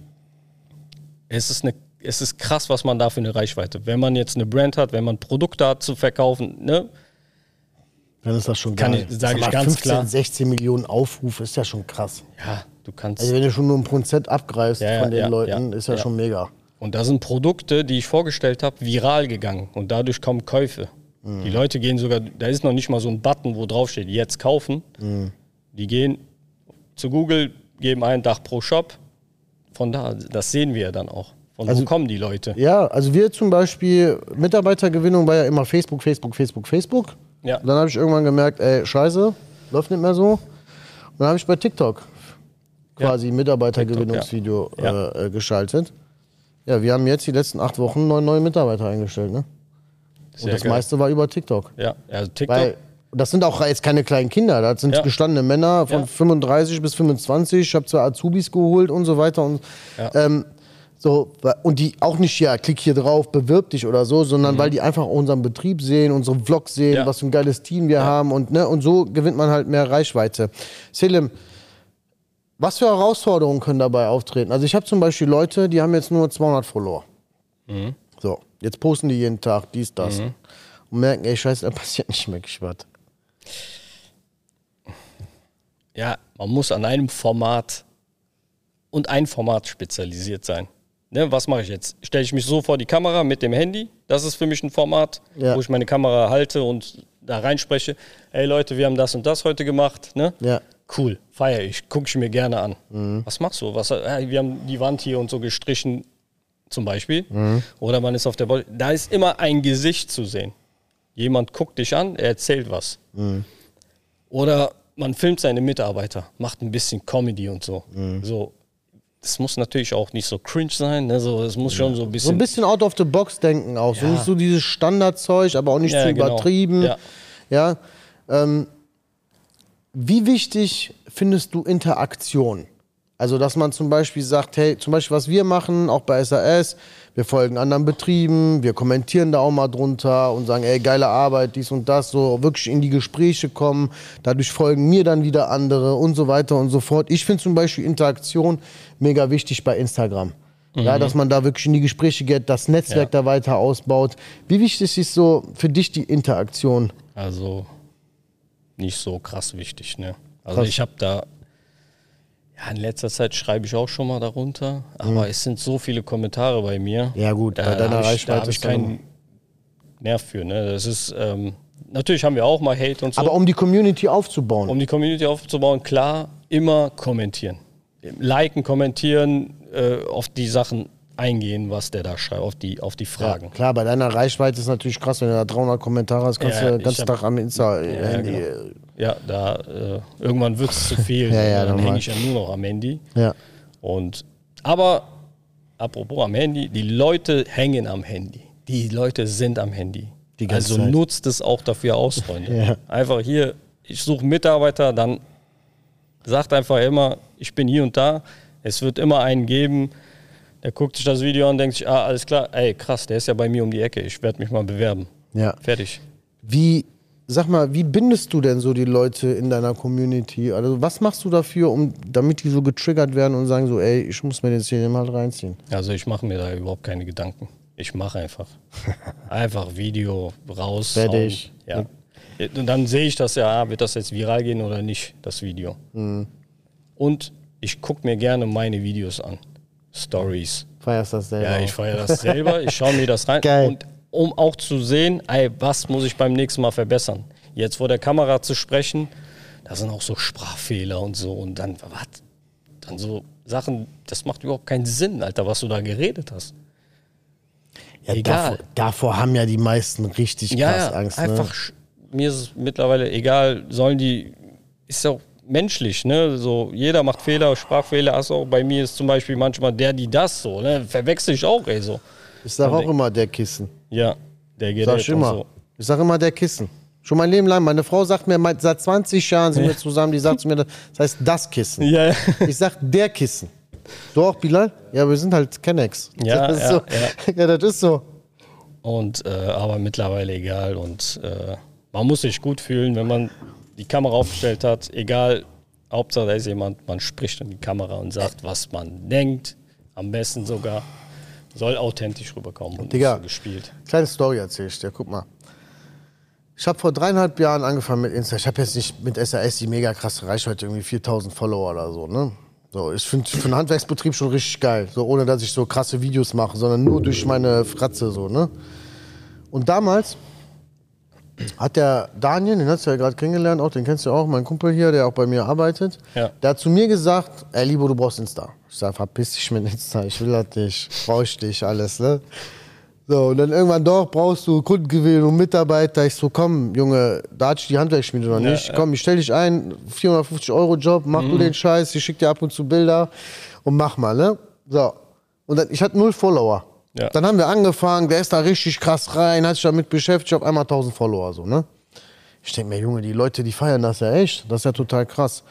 es ist eine es ist krass, was man da für eine Reichweite. Wenn man jetzt eine Brand hat, wenn man Produkte hat zu verkaufen, ne? Dann ist das schon Kann geil. Sage ich ganz 15, klar. 16 Millionen Aufrufe ist ja schon krass. Ja, du kannst. Also wenn du schon nur ein Prozent abgreifst ja, ja, von den ja, Leuten, ist ja, schon mega. Und da sind Produkte, die ich vorgestellt habe, viral gegangen und dadurch kommen Käufe. Mhm. Die Leute gehen sogar, da ist noch nicht mal so ein Button, wo drauf steht, jetzt kaufen. Mhm. Die gehen zu Google, geben einen Dach pro Shop. Von da, das sehen wir ja dann auch. Von also, wo kommen die Leute? Ja, also wir zum Beispiel, Mitarbeitergewinnung war ja immer Facebook, Facebook, Facebook, Facebook. Ja. Und dann habe ich irgendwann gemerkt, ey, scheiße, läuft nicht mehr so. Und dann habe ich bei TikTok quasi ja. Mitarbeitergewinnungsvideo ja. äh, äh, geschaltet. Ja, wir haben jetzt die letzten acht Wochen neun neue Mitarbeiter eingestellt, ne? Sehr Und das geil. meiste war über TikTok. Ja, also TikTok. Weil das sind auch jetzt keine kleinen Kinder, das sind ja. gestandene Männer von ja. 35 bis 25. Ich habe zwei Azubis geholt und so weiter. Und, ja. ähm, so, und die auch nicht, ja, klick hier drauf, bewirb dich oder so, sondern mhm. weil die einfach unseren Betrieb sehen, unsere Vlogs sehen, ja. was für ein geiles Team wir ja. haben und, ne, und so gewinnt man halt mehr Reichweite. Selim, was für Herausforderungen können dabei auftreten? Also ich habe zum Beispiel Leute, die haben jetzt nur 200 Follower. Mhm. So, jetzt posten die jeden Tag dies, das. Mhm. Und merken, ey, scheiße, da passiert nicht mehr was. Ja, man muss an einem Format und ein Format spezialisiert sein. Ne, was mache ich jetzt? Stelle ich mich so vor die Kamera mit dem Handy? Das ist für mich ein Format, ja. wo ich meine Kamera halte und da reinspreche. Ey Leute, wir haben das und das heute gemacht. Ne? Ja. Cool, feiere ich, gucke ich mir gerne an. Mhm. Was machst du? Was, äh, wir haben die Wand hier und so gestrichen, zum Beispiel. Mhm. Oder man ist auf der Body. Da ist immer ein Gesicht zu sehen. Jemand guckt dich an, er erzählt was. Mhm. Oder man filmt seine Mitarbeiter, macht ein bisschen Comedy und so. Mhm. So, es muss natürlich auch nicht so cringe sein, ne? so, es muss schon so ein bisschen. So ein bisschen out of the box denken auch. Ja. So nicht so dieses Standardzeug, aber auch nicht ja, zu genau. übertrieben. Ja. ja? Ähm, wie wichtig findest du Interaktion? Also, dass man zum Beispiel sagt, hey, zum Beispiel, was wir machen, auch bei SAS, wir folgen anderen Betrieben, wir kommentieren da auch mal drunter und sagen, ey, geile Arbeit, dies und das, so wirklich in die Gespräche kommen. Dadurch folgen mir dann wieder andere und so weiter und so fort. Ich finde zum Beispiel Interaktion mega wichtig bei Instagram. Mhm. Ja, dass man da wirklich in die Gespräche geht, das Netzwerk ja. da weiter ausbaut. Wie wichtig ist so für dich die Interaktion? Also nicht so krass wichtig, ne? Also krass. ich habe da ja, in letzter Zeit schreibe ich auch schon mal darunter, aber mhm. es sind so viele Kommentare bei mir. Ja, gut, bei deiner Reichweite. Da habe ich keinen Nerv für. Ne? Das ist, ähm, natürlich haben wir auch mal Hate und so. Aber um die Community aufzubauen. Um die Community aufzubauen, klar, immer kommentieren. Liken, kommentieren, äh, auf die Sachen eingehen, was der da schreibt, auf die, auf die Fragen. Ja, klar, bei deiner Reichweite ist natürlich krass, wenn du da 300 Kommentare hast, kannst Ja, du den ganzen Tag am Insta Ja, genau. Ja, da äh, irgendwann wird es zu viel. Ja, ja, dann hänge ich ja nur noch am Handy. Ja. Und aber apropos am Handy, die Leute hängen am Handy. Die Leute sind am Handy. Also Zeit. nutzt es auch dafür aus, Freunde. Ja. Einfach hier, ich suche Mitarbeiter, dann sagt einfach immer, ich bin hier und da. Es wird immer einen geben, der guckt sich das Video an und denkt sich, ah, alles klar, ey, krass, der ist ja bei mir um die Ecke, ich werde mich mal bewerben. ja. Fertig. Wie, sag mal, wie bindest du denn so die Leute in deiner Community? Also was machst du dafür, um, damit die so getriggert werden und sagen so, ey, ich muss mir den Szene mal reinziehen? Also ich mache mir da überhaupt keine Gedanken. Ich mache einfach. Einfach Video raus. Fertig. Ja. Und dann sehe ich das ja, ah, wird das jetzt viral gehen oder nicht, das Video. Mhm. Und ich gucke mir gerne meine Videos an. Stories. Feierst das selber? Ja, ich feiere das selber, ich schaue mir das rein. Geil. Und um auch zu sehen, ey, was muss ich beim nächsten Mal verbessern. Jetzt vor der Kamera zu sprechen, da sind auch so Sprachfehler und so. Und dann, was? Dann so Sachen, das macht überhaupt keinen Sinn, Alter, was du da geredet hast. ja, egal. Davor, davor haben ja die meisten richtig Ja, krass ja, Angst. einfach, Ne? mir ist es mittlerweile egal, sollen die, ist ja auch menschlich, ne, so, jeder macht Fehler, Sprachfehler, also auch bei mir ist zum Beispiel manchmal der, die das so, ne, verwechsel ich auch, ey, so. Ich sag auch immer der Kissen. Ja, der Sag Gerät ich immer. so. Ich sag immer der Kissen. Schon mein Leben lang. Meine Frau sagt mir, seit 20 Jahren sind wir zusammen, die sagt zu mir, das heißt das Kissen. Ja, ja. Ich sag der Kissen. Du auch, Bilal? Ja, wir sind halt Kennex. Ja, das ist ja, so. ja, das ist so. Und äh, aber mittlerweile egal und äh, man muss sich gut fühlen, wenn man die Kamera aufgestellt hat, egal, Hauptsache da ist jemand, man spricht in die Kamera und sagt, was man denkt, am besten sogar, soll authentisch rüberkommen und Digga. so gespielt. Kleine Story erzähl ich dir, guck mal. Ich habe vor dreieinhalb Jahren angefangen mit Insta. Ich habe jetzt nicht mit SAS die mega krasse Reichweite, irgendwie 4000 Follower oder so, ne? So, ich finde für einen Handwerksbetrieb schon richtig geil. So, ohne dass ich so krasse Videos mache, sondern nur durch meine Fratze, so, ne? Und damals hat der Daniel, den hast du ja gerade kennengelernt, auch den kennst du auch, mein Kumpel hier, der auch bei mir arbeitet, Ja. der hat zu mir gesagt, ey Libo, du brauchst Insta. Ich sag, verpiss dich mit Insta, ich will das nicht, brauch ich dich, alles, ne? So, und dann irgendwann doch brauchst du Kundengewinnung, Mitarbeiter. Ich so, komm, Junge, da hatte ich die Handwerksschmiede noch Ja, nicht. ja. Komm, ich stell dich ein, 450 Euro Job, mach du den Scheiß, ich schick dir ab und zu Bilder und mach mal, ne? So. Und dann, ich hatte null Follower. Ja. Dann haben wir angefangen, der ist da richtig krass rein, hat sich damit beschäftigt, auf einmal 1000 Follower, so, ne? Ich denke mir, Junge, die Leute, die feiern das ja echt. Das ist ja total krass.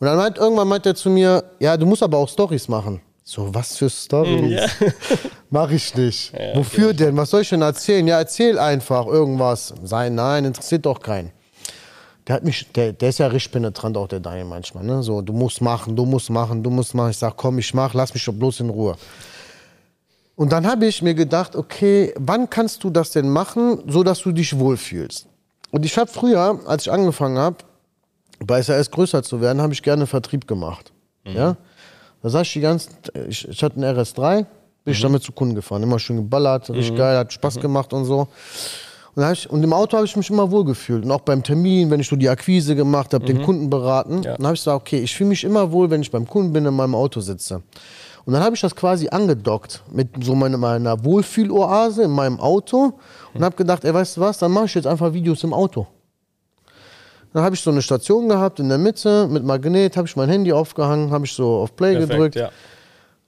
Und dann meint, irgendwann meint er zu mir, ja, du musst aber auch Stories machen. So, was für Stories? Mach ich nicht. Wofür denn? Was soll ich denn erzählen? Ja, erzähl einfach irgendwas. Sein, nein, interessiert doch keinen. Der hat mich, der, der ist ja richtig penetrant, auch der Daniel manchmal. Ne? So, du musst machen, du musst machen, du musst machen. Ich sag, komm, ich mach, lass mich doch bloß in Ruhe. Und dann habe ich mir gedacht, okay, wann kannst du das denn machen, so dass du dich wohlfühlst? Und ich habe früher, als ich angefangen habe, bei SAS größer zu werden, habe ich gerne Vertrieb gemacht. Ja? Da saß ich die ganzen, ich, ich hatte einen RS3, bin ich damit zu Kunden gefahren, immer schön geballert, richtig geil, hat Spaß gemacht und so. Und, ich, und im Auto habe ich mich immer wohl gefühlt. Und auch beim Termin, wenn ich so die Akquise gemacht habe, den Kunden beraten, Ja. dann habe ich gesagt, okay, ich fühle mich immer wohl, wenn ich beim Kunden bin, in meinem Auto sitze. Und dann habe ich das quasi angedockt mit so meiner, meiner Wohlfühloase in meinem Auto und habe gedacht, ey, weißt du was, dann mache ich jetzt einfach Videos im Auto. Dann habe ich so eine Station gehabt in der Mitte mit Magnet, habe ich mein Handy aufgehangen, habe ich so auf Play Perfekt, gedrückt. ja.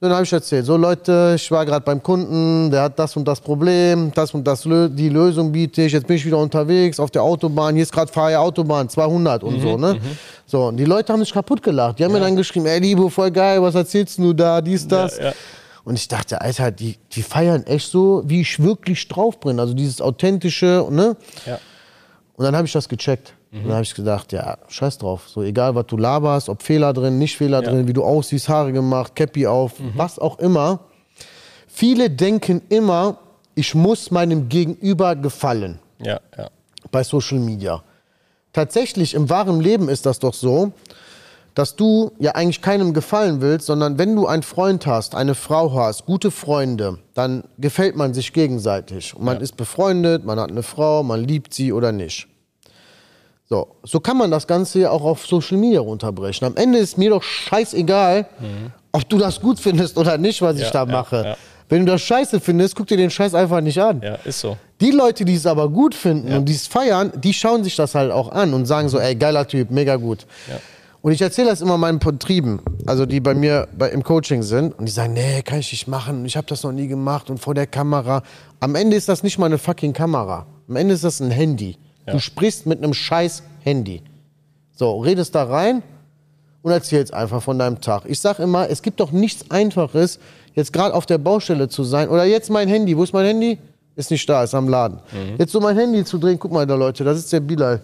Dann habe ich erzählt, so Leute, ich war gerade beim Kunden, der hat das und das Problem, das und das, die Lösung biete ich, jetzt bin ich wieder unterwegs auf der Autobahn, hier ist gerade freie Autobahn, 200 und Mhm, so, ne? So, und die Leute haben sich kaputt gelacht. Die haben mir dann geschrieben, ey Liebe, voll geil, was erzählst du da, dies, das. ja. Und ich dachte, Alter, die, die feiern echt so, wie ich wirklich drauf bin, also dieses authentische, ne? Ja. Und dann habe ich das gecheckt. Und dann habe ich gedacht, ja, scheiß drauf. So egal, was du laberst, ob Fehler drin, nicht Fehler Ja. drin, wie du aussiehst, Haare gemacht, Cappy auf, was auch immer. Viele denken immer, ich muss meinem Gegenüber gefallen Ja, ja. bei Social Media. Tatsächlich, im wahren Leben ist das doch so, dass du ja eigentlich keinem gefallen willst, sondern wenn du einen Freund hast, eine Frau hast, gute Freunde, dann gefällt man sich gegenseitig. Und man Ja. ist befreundet, man hat eine Frau, man liebt sie oder nicht. So, so kann man das Ganze ja auch auf Social Media runterbrechen. Am Ende ist mir doch scheißegal, ob du das gut findest oder nicht, was ich Ja, da ja, mache. ja. Wenn du das scheiße findest, guck dir den Scheiß einfach nicht an. Ja, ist so. Die Leute, die es aber gut finden und die es feiern, die schauen sich das halt auch an und sagen so, ey, geiler Typ, mega gut. Und ich erzähle das immer meinen Betrieben, also die bei mir bei, im Coaching sind und die sagen, nee, kann ich nicht machen, ich habe das noch nie gemacht und vor der Kamera. Am Ende ist das nicht mal eine fucking Kamera. Am Ende ist das ein Handy. Du sprichst mit einem scheiß Handy. So, redest da rein und erzählst einfach von deinem Tag. Ich sag immer, es gibt doch nichts Einfaches, jetzt gerade auf der Baustelle zu sein oder jetzt mein Handy. Wo ist mein Handy? Ist nicht da, ist am Laden. Jetzt so mein Handy zu drehen, guck mal da Leute, das ist der Bilal.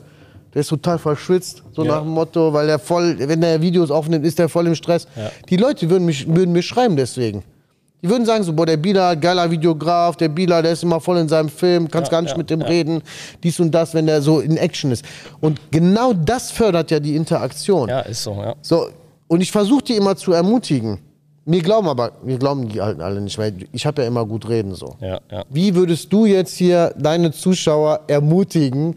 Der ist total verschwitzt, so Ja. nach dem Motto, weil er voll, wenn er Videos aufnimmt, ist er voll im Stress. Ja. Die Leute würden, mich, würden mir schreiben deswegen. Die würden sagen so, boah, der Bilal, geiler Videograf, der Bilal, der ist immer voll in seinem Film, kannst Ja, gar nicht ja, mit dem ja. reden, dies und das, wenn der so in Action ist. Und genau das fördert ja die Interaktion. Ja, ist so, ja. So, und ich versuche die immer zu ermutigen. Mir glauben aber, mir glauben die alten alle nicht, weil ich habe ja immer gut reden so. Ja, ja. Wie würdest du jetzt hier deine Zuschauer ermutigen,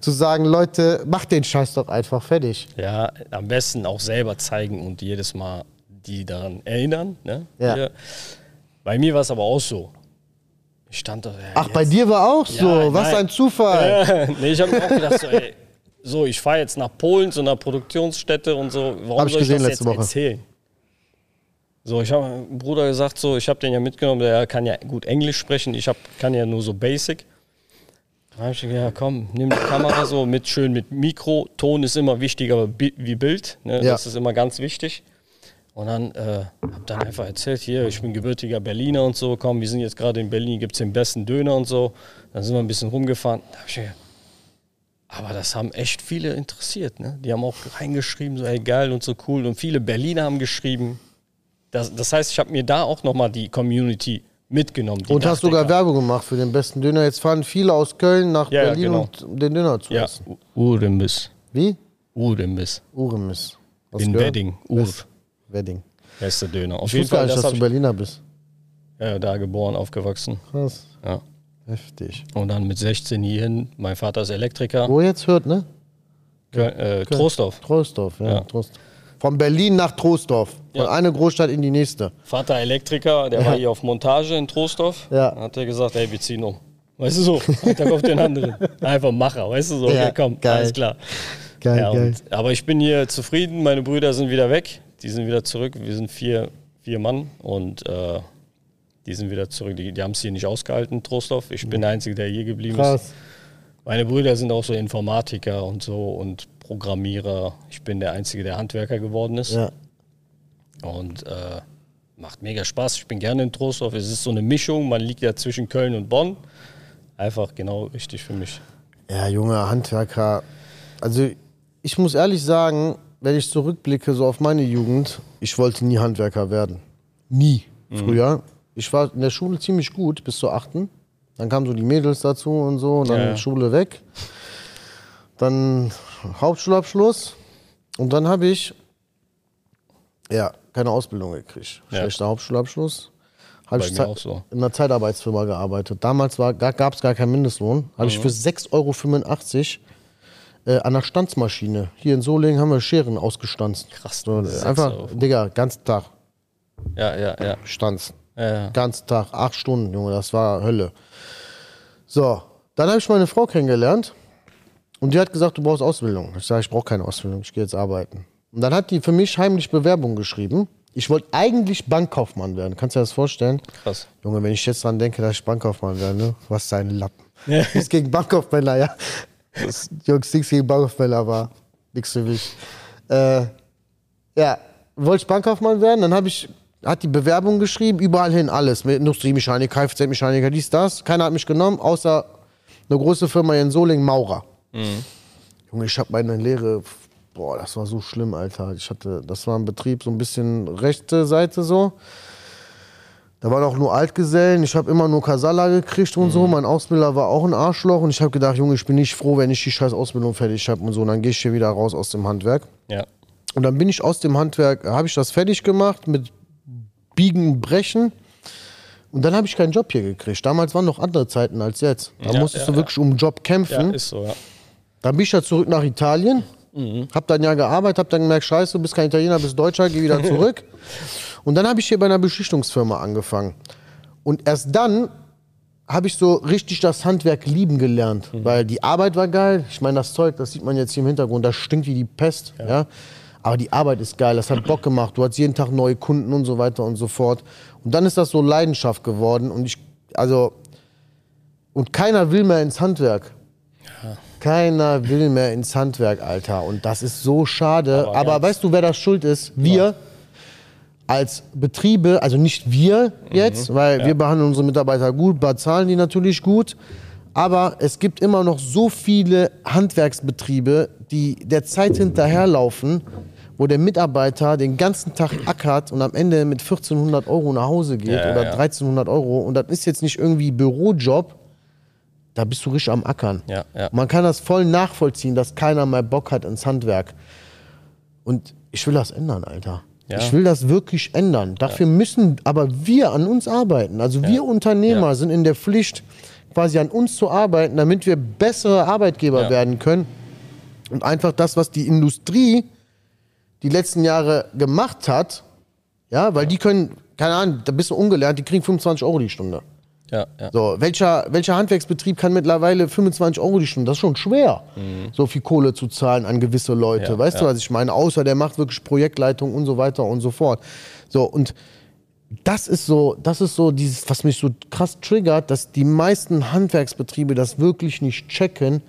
zu sagen, Leute, macht den Scheiß doch einfach fertig? Ja, am besten auch selber zeigen und jedes Mal die daran erinnern. Ne? Ja. Hier. Bei mir war es aber auch so. Ich stand da. ja, Ach, bei jetzt- dir war auch so, Ja, was nein. ein Zufall. nee, ich habe mir auch gedacht, so, ey, so ich fahre jetzt nach Polen zu einer Produktionsstätte und so. Warum Hab ich soll ich gesehen das letzte jetzt Woche. erzählen? So, ich habe meinem Bruder gesagt, so, ich habe den ja mitgenommen, der kann ja gut Englisch sprechen, ich hab, kann ja nur so Basic. Dann habe ich gesagt, ja komm, nimm die Kamera so mit schön mit Mikro. Ton ist immer wichtiger wie Bild, ne? Ja. das ist immer ganz wichtig. Und dann äh, habe dann einfach erzählt, hier, ich bin gebürtiger Berliner und so, komm, wir sind jetzt gerade in Berlin, gibt es den besten Döner und so. Dann sind wir ein bisschen rumgefahren. Da hab ich gedacht, aber das haben echt viele interessiert. Ne? Die haben auch reingeschrieben, so ey, geil und so cool. Und viele Berliner haben geschrieben. Das, das heißt, ich habe mir da auch nochmal die Community mitgenommen. die Und hast sogar. Werbung gemacht für den besten Döner. Jetzt fahren viele aus Köln nach Ja, Berlin, genau. um den Döner zu Ja, essen. Uremis. Wie? Uremis. Uremis. In? Wedding. Ur. Wedding. Bester Döner. Auf Ich jeden Fall, nicht, das dass du Berliner bist. ja, da geboren, aufgewachsen. Krass. Ja. Heftig. Und dann mit 16 hierhin. Mein Vater ist Elektriker. Wo jetzt hört, ne? Köln, äh, Troisdorf. Trostorf, ja. Ja. Trostorf. Von Berlin nach Trostorf. Von Ja. einer Großstadt in die nächste. Vater Elektriker, der war hier auf Montage in Trostorf. Ja. Dann hat er gesagt, ey, wir ziehen um. Weißt du so, Tag auf den anderen. Einfach Macher, weißt du so, Ja, okay, komm, geil. alles klar. Geil, ja, geil. und, aber ich bin hier zufrieden, meine Brüder sind wieder weg, die sind wieder zurück, wir sind vier, vier Mann und äh, die sind wieder zurück, die, die haben es hier nicht ausgehalten, Trostorf. Ich bin der Einzige, der hier geblieben ist. Krass. Meine Brüder sind auch so Informatiker und so und Programmierer. Ich bin der Einzige, der Handwerker geworden ist. Ja. Und äh, macht mega Spaß. Ich bin gerne in Trostorf. Es ist so eine Mischung. Man liegt ja zwischen Köln und Bonn. Einfach genau richtig für mich. Ja, junge Handwerker. Also, ich muss ehrlich sagen, wenn ich zurückblicke so auf meine Jugend, ich wollte nie Handwerker werden. Nie. Früher. Ich war in der Schule ziemlich gut bis zur achten. Dann kamen so die Mädels dazu und so und dann Ja, ja. Schule weg. Dann Hauptschulabschluss und dann habe ich ja keine Ausbildung gekriegt. Ja. Schlechter Hauptschulabschluss. Hab Bei ich mir auch so. in einer Zeitarbeitsfirma gearbeitet. Damals gab es gar keinen Mindestlohn. Habe Mhm. ich für 6,85 Euro äh, an der Stanzmaschine. Hier in Solingen haben wir Scheren ausgestanzt. Krass, So, 6 einfach, Euro. Digga, ganzen Tag Ja, ja, ja. stanzen. ja, ja. Ganzen Tag, acht Stunden, Junge, das war Hölle. So, dann habe ich meine Frau kennengelernt und die hat gesagt, du brauchst Ausbildung. Ich sage, ich brauche keine Ausbildung, ich gehe jetzt arbeiten. Und dann hat die für mich heimlich Bewerbung geschrieben. Ich wollte eigentlich Bankkaufmann werden. Kannst du dir das vorstellen? Krass. Junge, wenn ich jetzt dran denke, dass ich Bankkaufmann werde, ne? was sein Lappen. Nichts gegen Bankkaufmänner, ja. Das, Jungs, nichts gegen Bankkaufmänner war nichts für mich. Äh, ja, wollte ich Bankkaufmann werden, dann habe ich, hat die Bewerbung geschrieben, überall hin alles. Mit Industriemechanik, Kfz-Mechaniker, dies, das. Keiner hat mich genommen, außer eine große Firma in Solingen, Maurer. Junge, ich habe meine Lehre, boah, das war so schlimm, Alter. Ich hatte, das war ein Betrieb, so ein bisschen rechte Seite so. Da waren auch nur Altgesellen. Ich habe immer nur Kasala gekriegt und so. Mein Ausbilder war auch ein Arschloch. Und ich habe gedacht, Junge, ich bin nicht froh, wenn ich die scheiß Ausbildung fertig habe und so. Und dann gehe ich hier wieder raus aus dem Handwerk. Ja. Und dann bin ich aus dem Handwerk, habe ich das fertig gemacht mit Biegen, Brechen. Und dann habe ich keinen Job hier gekriegt. Damals waren noch andere Zeiten als jetzt. Da Ja, musstest ja, du wirklich um einen Job Ja, kämpfen. ist so, ja. dann bin ich ja zurück nach Italien. Hab dann ja gearbeitet, hab dann gemerkt, scheiße, du bist kein Italiener, bist Deutscher, geh wieder zurück. Und dann habe ich hier bei einer Beschichtungsfirma angefangen. Und erst dann habe ich so richtig das Handwerk lieben gelernt, weil die Arbeit war geil. Ich meine, das Zeug, das sieht man jetzt hier im Hintergrund, das stinkt wie die Pest. Ja. Aber die Arbeit ist geil, das hat Bock gemacht. Du hast jeden Tag neue Kunden und so weiter und so fort. Und dann ist das so Leidenschaft geworden. Und ich, also, und keiner will mehr ins Handwerk. Keiner will mehr ins Handwerk, Alter. Und das ist so schade. Aber Aber, weißt du, wer das schuld ist? Wir als Betriebe, also nicht wir jetzt, weil wir behandeln unsere Mitarbeiter gut, bezahlen die natürlich gut. Aber es gibt immer noch so viele Handwerksbetriebe, die der Zeit hinterherlaufen, wo der Mitarbeiter den ganzen Tag ackert und am Ende mit 1400 Euro nach Hause geht Ja, oder ja. 1300 Euro. Und das ist jetzt nicht irgendwie Bürojob, da bist du richtig am Ackern. Ja, ja. Man kann das voll nachvollziehen, dass keiner mehr Bock hat ins Handwerk. Und ich will das ändern, Alter. Ja. Ich will das wirklich ändern. Dafür müssen aber wir an uns arbeiten. Also wir Unternehmer Ja. sind in der Pflicht, quasi an uns zu arbeiten, damit wir bessere Arbeitgeber Ja. werden können. Und einfach das, was die Industrie die letzten Jahre gemacht hat, ja, weil die können, keine Ahnung, da bist du ungelernt, die kriegen 25 Euro die Stunde. Ja, ja. So, welcher, welcher Handwerksbetrieb kann mittlerweile 25 Euro die Stunde? Das ist schon schwer, so viel Kohle zu zahlen an gewisse Leute. Ja, weißt du, was ich meine? Außer der macht wirklich Projektleitung und so weiter und so fort. So, und das ist so, das ist so dieses, was mich so krass triggert, dass die meisten Handwerksbetriebe das wirklich nicht checken,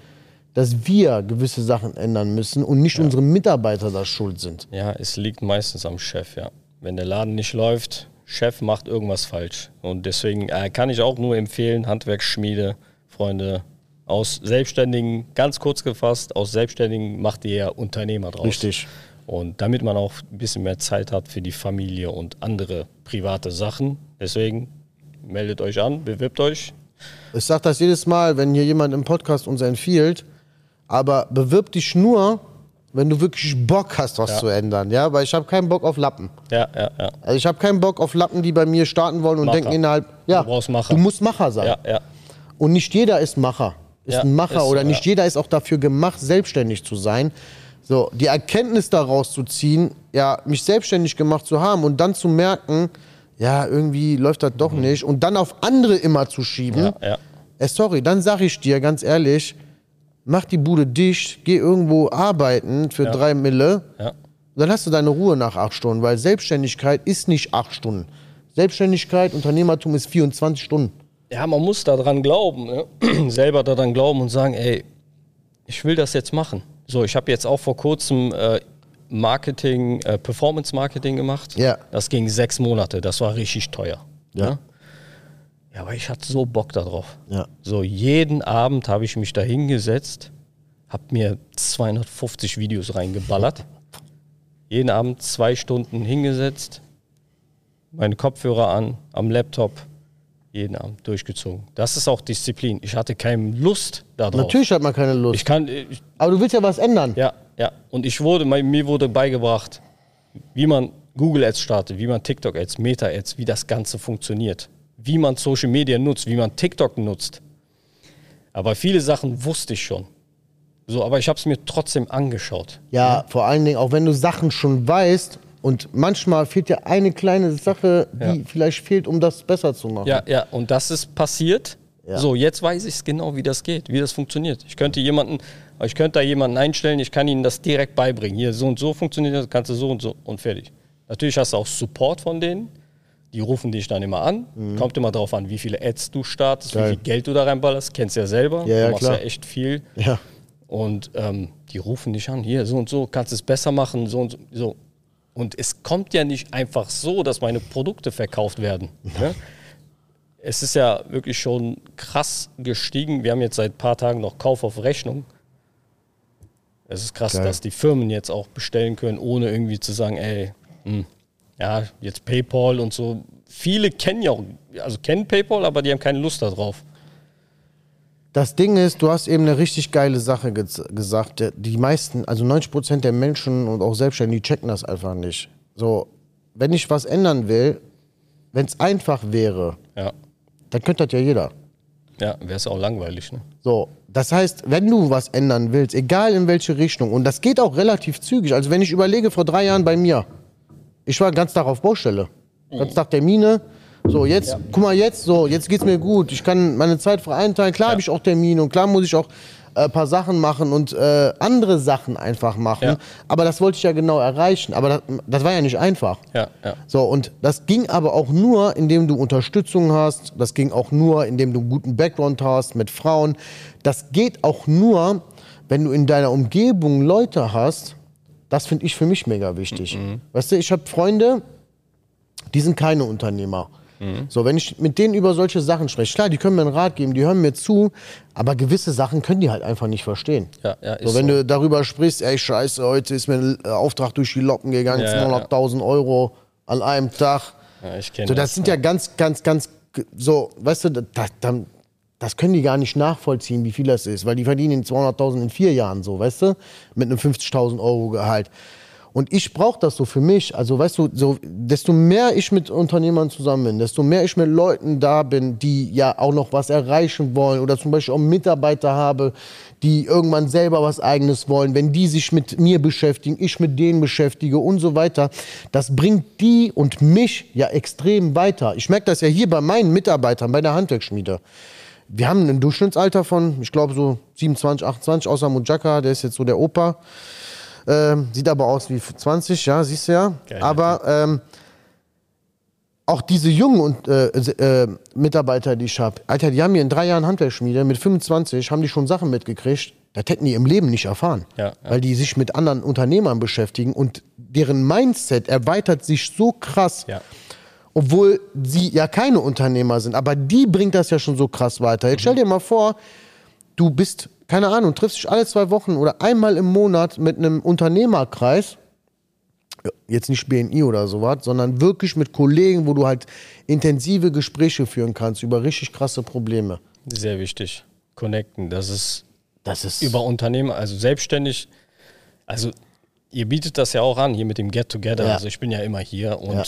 dass wir gewisse Sachen ändern müssen und nicht unsere Mitarbeiter da schuld sind. Ja, es liegt meistens am Chef, ja. Wenn der Laden nicht läuft, Chef macht irgendwas falsch. Und deswegen äh, kann ich auch nur empfehlen, Handwerksschmiede, Freunde, aus Selbstständigen, ganz kurz gefasst, aus Selbstständigen macht ihr ja Unternehmer draus. Richtig. Und damit man auch ein bisschen mehr Zeit hat für die Familie und andere private Sachen. Deswegen meldet euch an, bewirbt euch. Ich sage das jedes Mal, wenn hier jemand im Podcast uns empfiehlt, aber bewirb dich nur, wenn du wirklich Bock hast, was Ja. zu ändern, ja, weil ich habe keinen Bock auf Lappen. Ja, ja, ja. Also ich habe keinen Bock auf Lappen, die bei mir starten wollen und Macher. denken innerhalb, ja, Du brauchst Macher. du musst Macher sein. Ja, ja. Und nicht jeder ist Macher. Ist Ja, ein Macher ist oder nicht ja. jeder ist auch dafür gemacht, selbstständig zu sein. So, die Erkenntnis daraus zu ziehen, ja, mich selbstständig gemacht zu haben und dann zu merken, ja, irgendwie läuft das doch nicht und dann auf andere immer zu schieben. Mhm. Ja, ja. Äh, sorry, dann sag ich dir ganz ehrlich, mach die Bude dicht, geh irgendwo arbeiten für drei Mille. Ja. Dann hast du deine Ruhe nach acht Stunden, weil Selbstständigkeit ist nicht acht Stunden. Selbstständigkeit, Unternehmertum ist 24 Stunden. Ja, man muss daran glauben, ne? selber daran glauben und sagen, ey, ich will das jetzt machen. So, ich habe jetzt auch vor kurzem äh, Marketing, äh, Performance Marketing gemacht. Ja. Das ging sechs Monate, das war richtig teuer. Ja. Ne? Ja, aber ich hatte so Bock darauf. Ja. So, jeden Abend habe ich mich da hingesetzt, habe mir 250 Videos reingeballert. Jeden Abend zwei Stunden hingesetzt, meine Kopfhörer an, am Laptop, jeden Abend durchgezogen. Das ist auch Disziplin. Ich hatte keine Lust darauf. Natürlich hat man keine Lust. Ich kann, ich, aber du willst ja was ändern. ja, ja. Und ich wurde, mir wurde beigebracht, wie man Google Ads startet, wie man TikTok Ads, Meta Ads, wie das Ganze funktioniert, wie man Social Media nutzt, wie man TikTok nutzt. Aber viele Sachen wusste ich schon. So, aber ich habe es mir trotzdem angeschaut. Ja, vor allen Dingen, auch wenn du Sachen schon weißt und manchmal fehlt ja eine kleine Sache, die Ja. vielleicht fehlt, um das besser zu machen. Ja, ja, und das ist passiert. Ja. So, jetzt weiß ich es genau, wie das geht, wie das funktioniert. Ich könnte jemanden, ich könnte da jemanden einstellen, ich kann ihnen das direkt beibringen. Hier, so und so funktioniert das, kannst du so und so und fertig. Natürlich hast du auch Support von denen. Die rufen dich dann immer an. Kommt immer drauf an, wie viele Ads du startest, Mhm. Geil. wie viel Geld du da reinballerst. Kennst ja selber. Ja, ja, du machst klar. ja echt viel. Ja. Und ähm, die rufen dich an, hier, so und so, kannst es besser machen, so und so. so. Und es kommt ja nicht einfach so, dass meine Produkte verkauft werden. Ne? Es ist ja wirklich schon krass gestiegen. Wir haben jetzt seit ein paar Tagen noch Kauf auf Rechnung. Es ist krass, Geil. dass die Firmen jetzt auch bestellen können, ohne irgendwie zu sagen, ey, hm, ja, jetzt PayPal und so. Viele kennen ja auch, also kennen PayPal, aber die haben keine Lust darauf. Das Ding ist, du hast eben eine richtig geile Sache ge gesagt. Die meisten, also 90 Prozent der Menschen und auch Selbstständigen, die checken das einfach nicht. So, wenn ich was ändern will, wenn es einfach wäre, Ja. dann könnte das ja jeder. Ja, wäre es auch langweilig, ne? So, das heißt, wenn du was ändern willst, egal in welche Richtung, und das geht auch relativ zügig. Also wenn ich überlege, vor drei Jahren bei mir, ich war ganz Tag auf Baustelle, ganz Tag Termine. So, jetzt, guck mal, jetzt, so, jetzt geht's mir gut. Ich kann meine Zeit frei einteilen. Klar habe ich auch Termine und klar muss ich auch ein äh, paar Sachen machen und äh, andere Sachen einfach machen. Ja. Aber das wollte ich ja genau erreichen. Aber das, das war ja nicht einfach. Ja, ja. So, und das ging aber auch nur, indem du Unterstützung hast. Das ging auch nur, indem du einen guten Background hast mit Frauen. Das geht auch nur, wenn du in deiner Umgebung Leute hast. Das finde ich für mich mega wichtig. Weißt du, ich habe Freunde, die sind keine Unternehmer. So, wenn ich mit denen über solche Sachen spreche, klar, die können mir einen Rat geben, die hören mir zu, aber gewisse Sachen können die halt einfach nicht verstehen. Ja, ja, so, wenn so. du darüber sprichst, ey, scheiße, heute ist mir ein Auftrag durch die Locken gegangen, Ja, ja, ja. 200.000 Euro an einem Tag. Ja, ich kenne So, das sind ja ganz, ganz, ganz, so, weißt du, das, das, das können die gar nicht nachvollziehen, wie viel das ist, weil die verdienen 200.000 in vier Jahren so, weißt du, mit einem 50.000 Euro Gehalt. Und ich brauche das so für mich. Also, weißt du, so, desto mehr ich mit Unternehmern zusammen bin, desto mehr ich mit Leuten da bin, die ja auch noch was erreichen wollen oder zum Beispiel auch Mitarbeiter habe, die irgendwann selber was Eigenes wollen, wenn die sich mit mir beschäftigen, ich mit denen beschäftige und so weiter, das bringt die und mich ja extrem weiter. Ich merke das ja hier bei meinen Mitarbeitern, bei der Handwerksschmiede. Wir haben ein Durchschnittsalter von, ich glaube, so 27, 28, außer Mujaka, der ist jetzt so der Opa. Ähm, sieht aber aus wie 20, ja, siehst du ja. Geil. aber ähm, auch diese jungen und, äh, äh, Mitarbeiter, die ich habe, Alter, die haben hier in drei Jahren Handwerksschmiede, mit 25 haben die schon Sachen mitgekriegt, das hätten die im Leben nicht erfahren. Ja, ja. Weil die sich mit anderen Unternehmern beschäftigen und deren Mindset erweitert sich so krass Ja. Obwohl sie ja keine Unternehmer sind. Aber die bringt das ja schon so krass weiter. Jetzt stell dir mal vor, du bist, keine Ahnung, triffst dich alle zwei Wochen oder einmal im Monat mit einem Unternehmerkreis. Jetzt nicht BNI oder sowas, sondern wirklich mit Kollegen, wo du halt intensive Gespräche führen kannst über richtig krasse Probleme. Sehr wichtig. Connecten. Das ist Das ist über Unternehmen, also selbstständig. Also ihr bietet das ja auch an, hier mit dem Get Together. Ja. Also ich bin ja immer hier und Ja.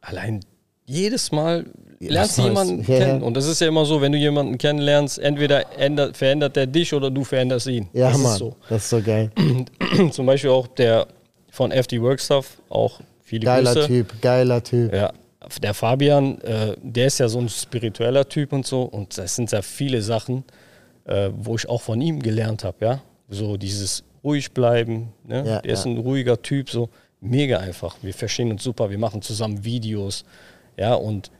allein jedes Mal lernst du jemanden Ja, kennen. ja. Und das ist ja immer so, wenn du jemanden kennenlernst, entweder ändert, verändert der dich oder du veränderst ihn. ja, das Mann, ist so. das ist so geil. Zum Beispiel auch der von FD Workstuff, auch viele Geiler Grüße. Typ, geiler Typ. Ja, der Fabian, äh, der ist ja so ein spiritueller Typ und so. Und das sind ja viele Sachen, äh, wo ich auch von ihm gelernt habe, ja. So dieses ruhig bleiben, ne? Ja, der ist ein ruhiger Typ, so mega einfach. Wir verstehen uns super, wir machen zusammen Videos, ja, und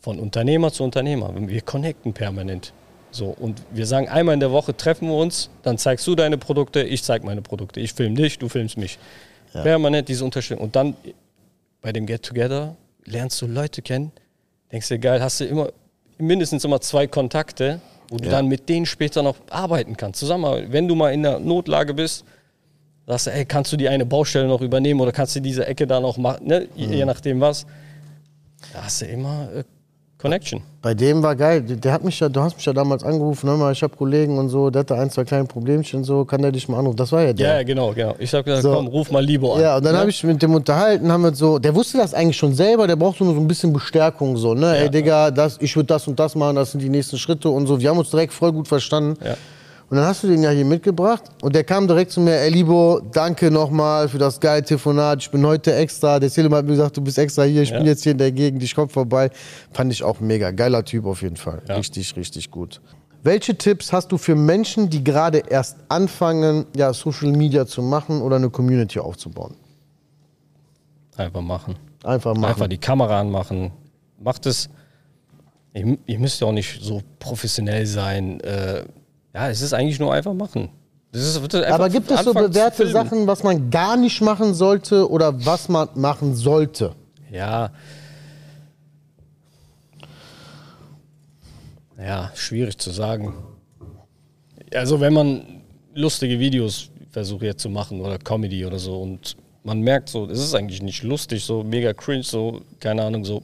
von Unternehmer zu Unternehmer, wir connecten permanent. So, und wir sagen, einmal in der Woche treffen wir uns, dann zeigst du deine Produkte, ich zeig meine Produkte. Ich film dich, du filmst mich. Permanent diese Unterstützung. Und dann bei dem Get Together lernst du Leute kennen, denkst dir, geil, hast du immer mindestens immer zwei Kontakte, wo du Ja. dann mit denen später noch arbeiten kannst. Zusammen, wenn du mal in der Notlage bist, sagst du, ey, kannst du die eine Baustelle noch übernehmen oder kannst du diese Ecke da noch machen, ne? Mhm. je nachdem was. Da hast du immer äh, Connection. Bei dem war geil. Der hat mich ja, du hast mich ja damals angerufen, hör mal, ich habe Kollegen und so, der hatte ein, zwei kleine Problemchen und so, kann der dich mal anrufen? Das war ja der. Ja, ja, genau, genau. Ich sag gesagt, So. komm, ruf mal Libo an. Ja, und dann ne? habe ich mit dem unterhalten, haben wir so, der wusste das eigentlich schon selber, der braucht so nur so ein bisschen Bestärkung, so, ne? Ey, Digga, das, ich würde das und das machen, das sind die nächsten Schritte und so. Wir haben uns direkt voll gut verstanden. Ja. Und dann hast du den ja hier mitgebracht und der kam direkt zu mir, ey Libo, danke nochmal für das geile Telefonat. Ich bin heute extra, der Selim hat mir gesagt, du bist extra hier, ich Ja. bin jetzt hier in der Gegend, ich komm vorbei. Fand ich auch mega. Geiler Typ auf jeden Fall. Ja. Richtig, richtig gut. Welche Tipps hast du für Menschen, die gerade erst anfangen, ja, Social Media zu machen oder eine Community aufzubauen? Einfach machen. Einfach machen. Einfach die Kamera anmachen. Macht es. Ihr, ihr müsst ja auch nicht so professionell sein. Äh, ja, es ist eigentlich nur einfach machen. Ist, Aber gibt es so bewährte. Sachen, was man gar nicht machen sollte oder was man machen sollte? Ja. Ja, schwierig zu sagen. Also wenn man lustige Videos versucht jetzt zu machen oder Comedy oder so und man merkt so, es ist eigentlich nicht lustig, so mega cringe, so, keine Ahnung, so.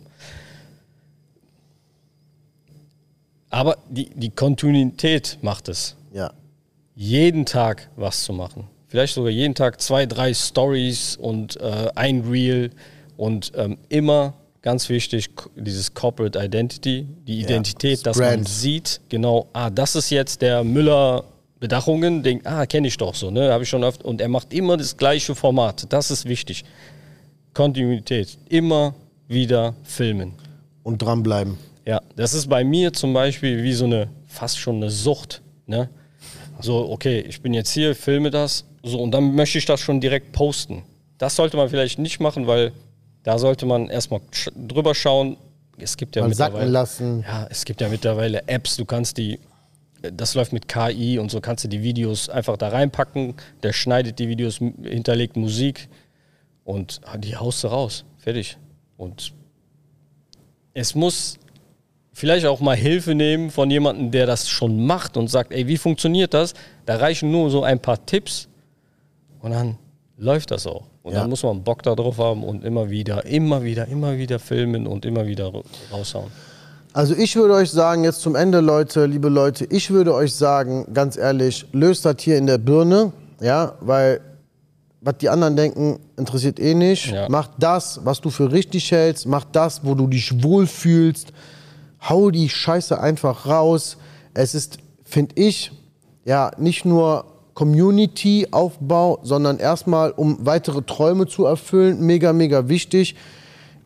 Aber die, die Kontinuität macht es. Ja. Jeden Tag was zu machen. Vielleicht sogar jeden Tag zwei, drei Stories und äh, ein Reel und ähm, immer ganz wichtig, dieses Corporate Identity, die Identität, ja, das dass Brand. man sieht, genau, ah, das ist jetzt der Müller Bedachungen, denkt, ah, kenne ich doch so, ne, habe ich schon oft. Und er macht immer das gleiche Format, das ist wichtig. Kontinuität, immer wieder filmen. Und dranbleiben. Ja, das ist bei mir zum Beispiel wie so eine, fast schon eine Sucht. Ne? So, okay, ich bin jetzt hier, filme das, so, und dann möchte ich das schon direkt posten. Das sollte man vielleicht nicht machen, weil da sollte man erstmal drüber schauen. Es gibt ja Mal mittlerweile. lassen. Ja, es gibt ja mittlerweile Apps, du kannst die, das läuft mit KI und so kannst du die Videos einfach da reinpacken. Der schneidet die Videos, hinterlegt Musik und die haust du raus. Fertig. Und es muss vielleicht auch mal Hilfe nehmen von jemandem, der das schon macht und sagt, ey, wie funktioniert das? Da reichen nur so ein paar Tipps und dann läuft das auch. Und ja. dann muss man Bock darauf haben und immer wieder, immer wieder, immer wieder filmen und immer wieder raushauen. Also ich würde euch sagen, jetzt zum Ende, Leute, liebe Leute, ich würde euch sagen, ganz ehrlich, löst das hier in der Birne, ja, weil was die anderen denken, interessiert eh nicht. Ja. Mach das, was du für richtig hältst, mach das, wo du dich wohlfühlst hau die Scheiße einfach raus. Es ist, finde ich, ja, nicht nur Community-Aufbau, sondern erstmal, um weitere Träume zu erfüllen, mega, mega wichtig.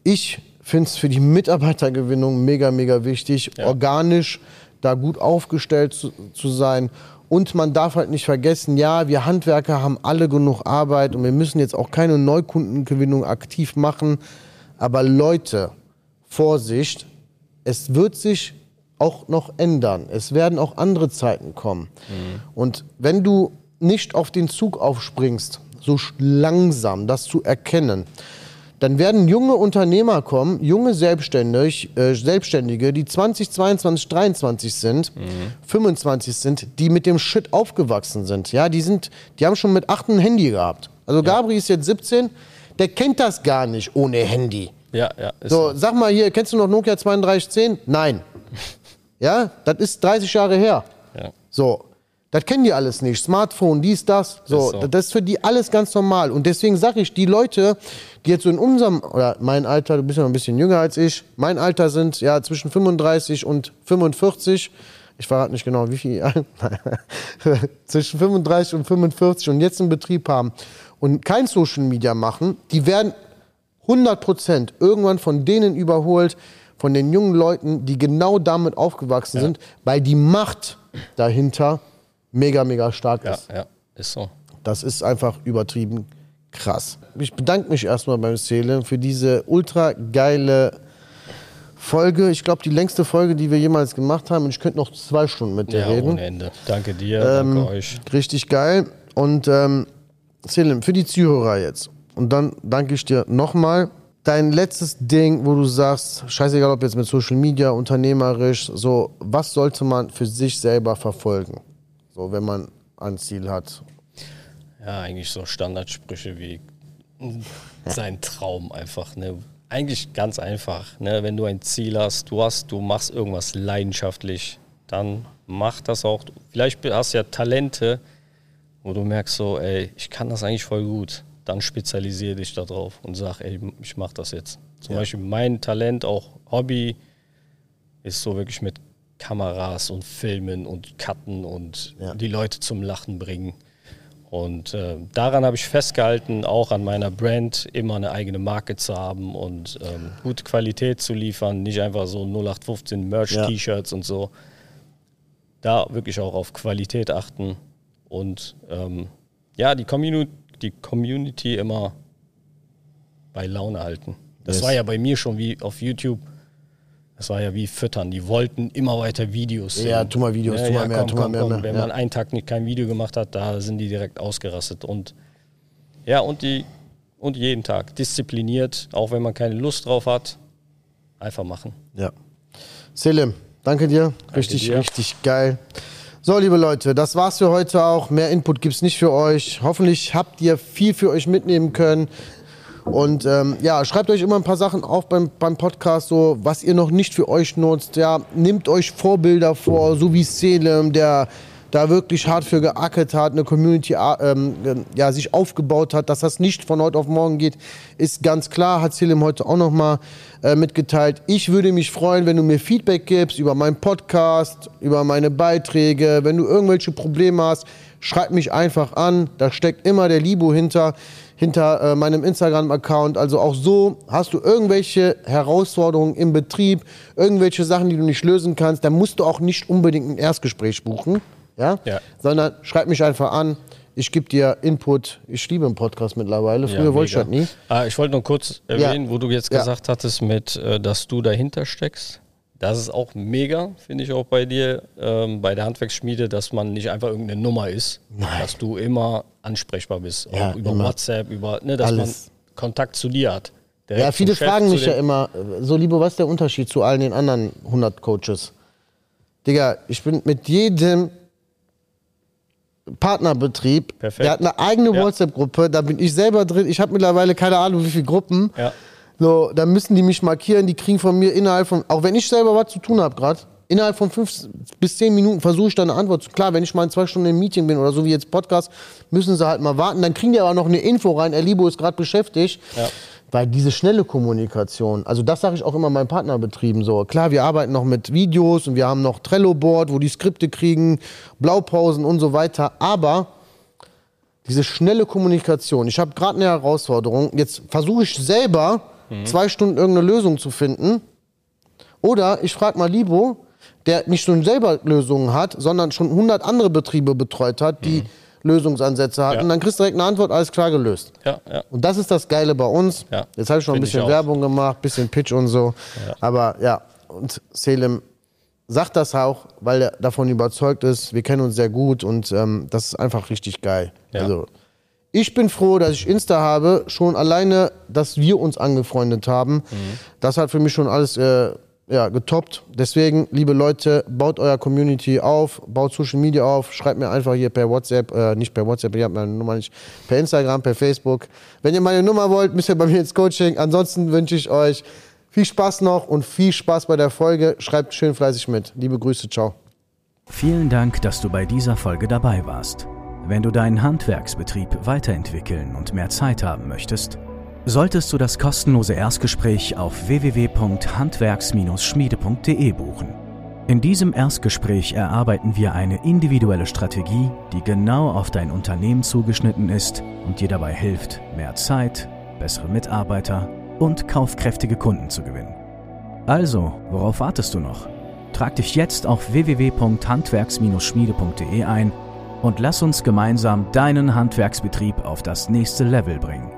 Ich finde es für die Mitarbeitergewinnung mega, mega wichtig, ja. organisch da gut aufgestellt zu, zu sein. Und man darf halt nicht vergessen, ja, wir Handwerker haben alle genug Arbeit und wir müssen jetzt auch keine Neukundengewinnung aktiv machen. Aber Leute, Vorsicht, es wird sich auch noch ändern. Es werden auch andere Zeiten kommen. Mhm. Und wenn du nicht auf den Zug aufspringst, so langsam das zu erkennen, dann werden junge Unternehmer kommen, junge Selbstständig, äh, Selbstständige, die 20, 22, 23 sind, mhm. 25 sind, die mit dem Shit aufgewachsen sind. Ja, die, sind, die haben schon mit 8 ein Handy gehabt. Also ja. Gabri ist jetzt 17, der kennt das gar nicht ohne Handy. Ja, ja. So, sag mal hier, kennst du noch Nokia 3210? Nein. Ja, das ist 30 Jahre her. Ja. So, das kennen die alles nicht. Smartphone, dies, das. So, so. das ist für die alles ganz normal. Und deswegen sage ich, die Leute, die jetzt so in unserem, oder mein Alter, du bist ja noch ein bisschen jünger als ich, mein Alter sind ja zwischen 35 und 45. Ich verrate nicht genau, wie viel. zwischen 35 und 45 und jetzt einen Betrieb haben und kein Social Media machen, die werden 100 Prozent irgendwann von denen überholt, von den jungen Leuten, die genau damit aufgewachsen ja. sind, weil die Macht dahinter mega, mega stark ist. Ja, ja, ist so. Das ist einfach übertrieben krass. Ich bedanke mich erstmal beim Seele für diese ultra geile Folge. Ich glaube, die längste Folge, die wir jemals gemacht haben. Und ich könnte noch zwei Stunden mit dir ja, reden. Ohne Ende. Danke dir, ähm, danke euch. Richtig geil. Und ähm, Selim, für die Zuhörer jetzt. Und dann danke ich dir nochmal. Dein letztes Ding, wo du sagst, scheißegal ob jetzt mit Social Media, unternehmerisch, so, was sollte man für sich selber verfolgen? So, wenn man ein Ziel hat. Ja, eigentlich so Standardsprüche wie sein Traum einfach. Ne? Eigentlich ganz einfach. Ne? Wenn du ein Ziel hast, du hast, du machst irgendwas leidenschaftlich, dann mach das auch. Vielleicht hast du ja Talente, wo du merkst so, ey, ich kann das eigentlich voll gut dann spezialisiere dich darauf und sag, ey, ich mache das jetzt. Zum ja. Beispiel mein Talent, auch Hobby, ist so wirklich mit Kameras und Filmen und Cutten und ja. die Leute zum Lachen bringen. Und äh, daran habe ich festgehalten, auch an meiner Brand immer eine eigene Marke zu haben und ähm, gute Qualität zu liefern, nicht einfach so 0815 Merch-T-Shirts ja. und so. Da wirklich auch auf Qualität achten und ähm, ja, die Community die Community immer bei Laune halten. Das yes. war ja bei mir schon wie auf YouTube. Das war ja wie Füttern. Die wollten immer weiter Videos sehen. Ja, tu mal Videos, ja, tu mal ja, mehr, komm, tu mal mehr. Komm. Wenn ja. man einen Tag nicht kein Video gemacht hat, da sind die direkt ausgerastet. Und ja, und die und jeden Tag diszipliniert, auch wenn man keine Lust drauf hat, einfach machen. Ja. Selim, danke dir. Danke richtig, dir. richtig geil. So, liebe Leute, das war's für heute auch. Mehr Input gibt's nicht für euch. Hoffentlich habt ihr viel für euch mitnehmen können. Und ähm, ja, schreibt euch immer ein paar Sachen auf beim, beim Podcast, so was ihr noch nicht für euch nutzt. Ja, nehmt euch Vorbilder vor, so wie Selem, der da wirklich hart für geackert hat, eine Community ähm, ja, sich aufgebaut hat, dass das nicht von heute auf morgen geht, ist ganz klar, hat Selim heute auch nochmal äh, mitgeteilt. Ich würde mich freuen, wenn du mir Feedback gibst über meinen Podcast, über meine Beiträge, wenn du irgendwelche Probleme hast, schreib mich einfach an, da steckt immer der Libo hinter hinter äh, meinem Instagram-Account. Also auch so hast du irgendwelche Herausforderungen im Betrieb, irgendwelche Sachen, die du nicht lösen kannst, dann musst du auch nicht unbedingt ein Erstgespräch buchen ja? ja. Sondern schreib mich einfach an. Ich gebe dir Input. Ich liebe einen Podcast mittlerweile. Früher ja, wollte ich das nie. Ah, ich wollte nur kurz erwähnen, ja. wo du jetzt gesagt hattest, mit, äh, dass du dahinter steckst. Das ist auch mega, finde ich auch bei dir, ähm, bei der Handwerksschmiede, dass man nicht einfach irgendeine Nummer ist, Nein. dass du immer ansprechbar bist. Ja, über immer. WhatsApp, über, ne, dass Alles. man Kontakt zu dir hat. ja, viele fragen mich ja immer, so Liebe, was ist der Unterschied zu allen den anderen 100 Coaches? Digga, ich bin mit jedem Partnerbetrieb. Perfekt. Der hat eine eigene ja. WhatsApp-Gruppe, da bin ich selber drin. Ich habe mittlerweile keine Ahnung, wie viele Gruppen. Ja. So, da müssen die mich markieren, die kriegen von mir innerhalb von, auch wenn ich selber was zu tun habe gerade, innerhalb von fünf bis zehn Minuten versuche ich da eine Antwort zu. Klar, wenn ich mal in zwei Stunden im Meeting bin oder so wie jetzt Podcast, müssen sie halt mal warten. Dann kriegen die aber noch eine Info rein, Er Libo ist gerade beschäftigt. Ja. Weil diese schnelle Kommunikation, also das sage ich auch immer meinen Partnerbetrieben so. Klar, wir arbeiten noch mit Videos und wir haben noch Trello-Board, wo die Skripte kriegen, Blaupausen und so weiter. Aber diese schnelle Kommunikation, ich habe gerade eine Herausforderung. Jetzt versuche ich selber mhm. zwei Stunden irgendeine Lösung zu finden. Oder ich frage mal Libo, der nicht schon selber Lösungen hat, sondern schon 100 andere Betriebe betreut hat, die mhm Lösungsansätze hat. Ja. Und dann kriegst du direkt eine Antwort, alles klar gelöst. Ja, ja. Und das ist das Geile bei uns. Ja. Jetzt habe ich schon ein bisschen Werbung gemacht, ein bisschen Pitch und so. Ja. Aber ja, und Selim sagt das auch, weil er davon überzeugt ist. Wir kennen uns sehr gut und ähm, das ist einfach richtig geil. Ja. Also, ich bin froh, dass ich Insta habe, schon alleine, dass wir uns angefreundet haben. Mhm. Das hat für mich schon alles äh, ja, getoppt. Deswegen, liebe Leute, baut euer Community auf, baut Social Media auf, schreibt mir einfach hier per WhatsApp, äh, nicht per WhatsApp, ihr habt meine Nummer nicht, per Instagram, per Facebook. Wenn ihr meine Nummer wollt, müsst ihr bei mir ins Coaching. Ansonsten wünsche ich euch viel Spaß noch und viel Spaß bei der Folge. Schreibt schön fleißig mit. Liebe Grüße, ciao. Vielen Dank, dass du bei dieser Folge dabei warst. Wenn du deinen Handwerksbetrieb weiterentwickeln und mehr Zeit haben möchtest, solltest du das kostenlose Erstgespräch auf www.handwerks-schmiede.de buchen. In diesem Erstgespräch erarbeiten wir eine individuelle Strategie, die genau auf dein Unternehmen zugeschnitten ist und dir dabei hilft, mehr Zeit, bessere Mitarbeiter und kaufkräftige Kunden zu gewinnen. Also, worauf wartest du noch? Trag dich jetzt auf www.handwerks-schmiede.de ein und lass uns gemeinsam deinen Handwerksbetrieb auf das nächste Level bringen.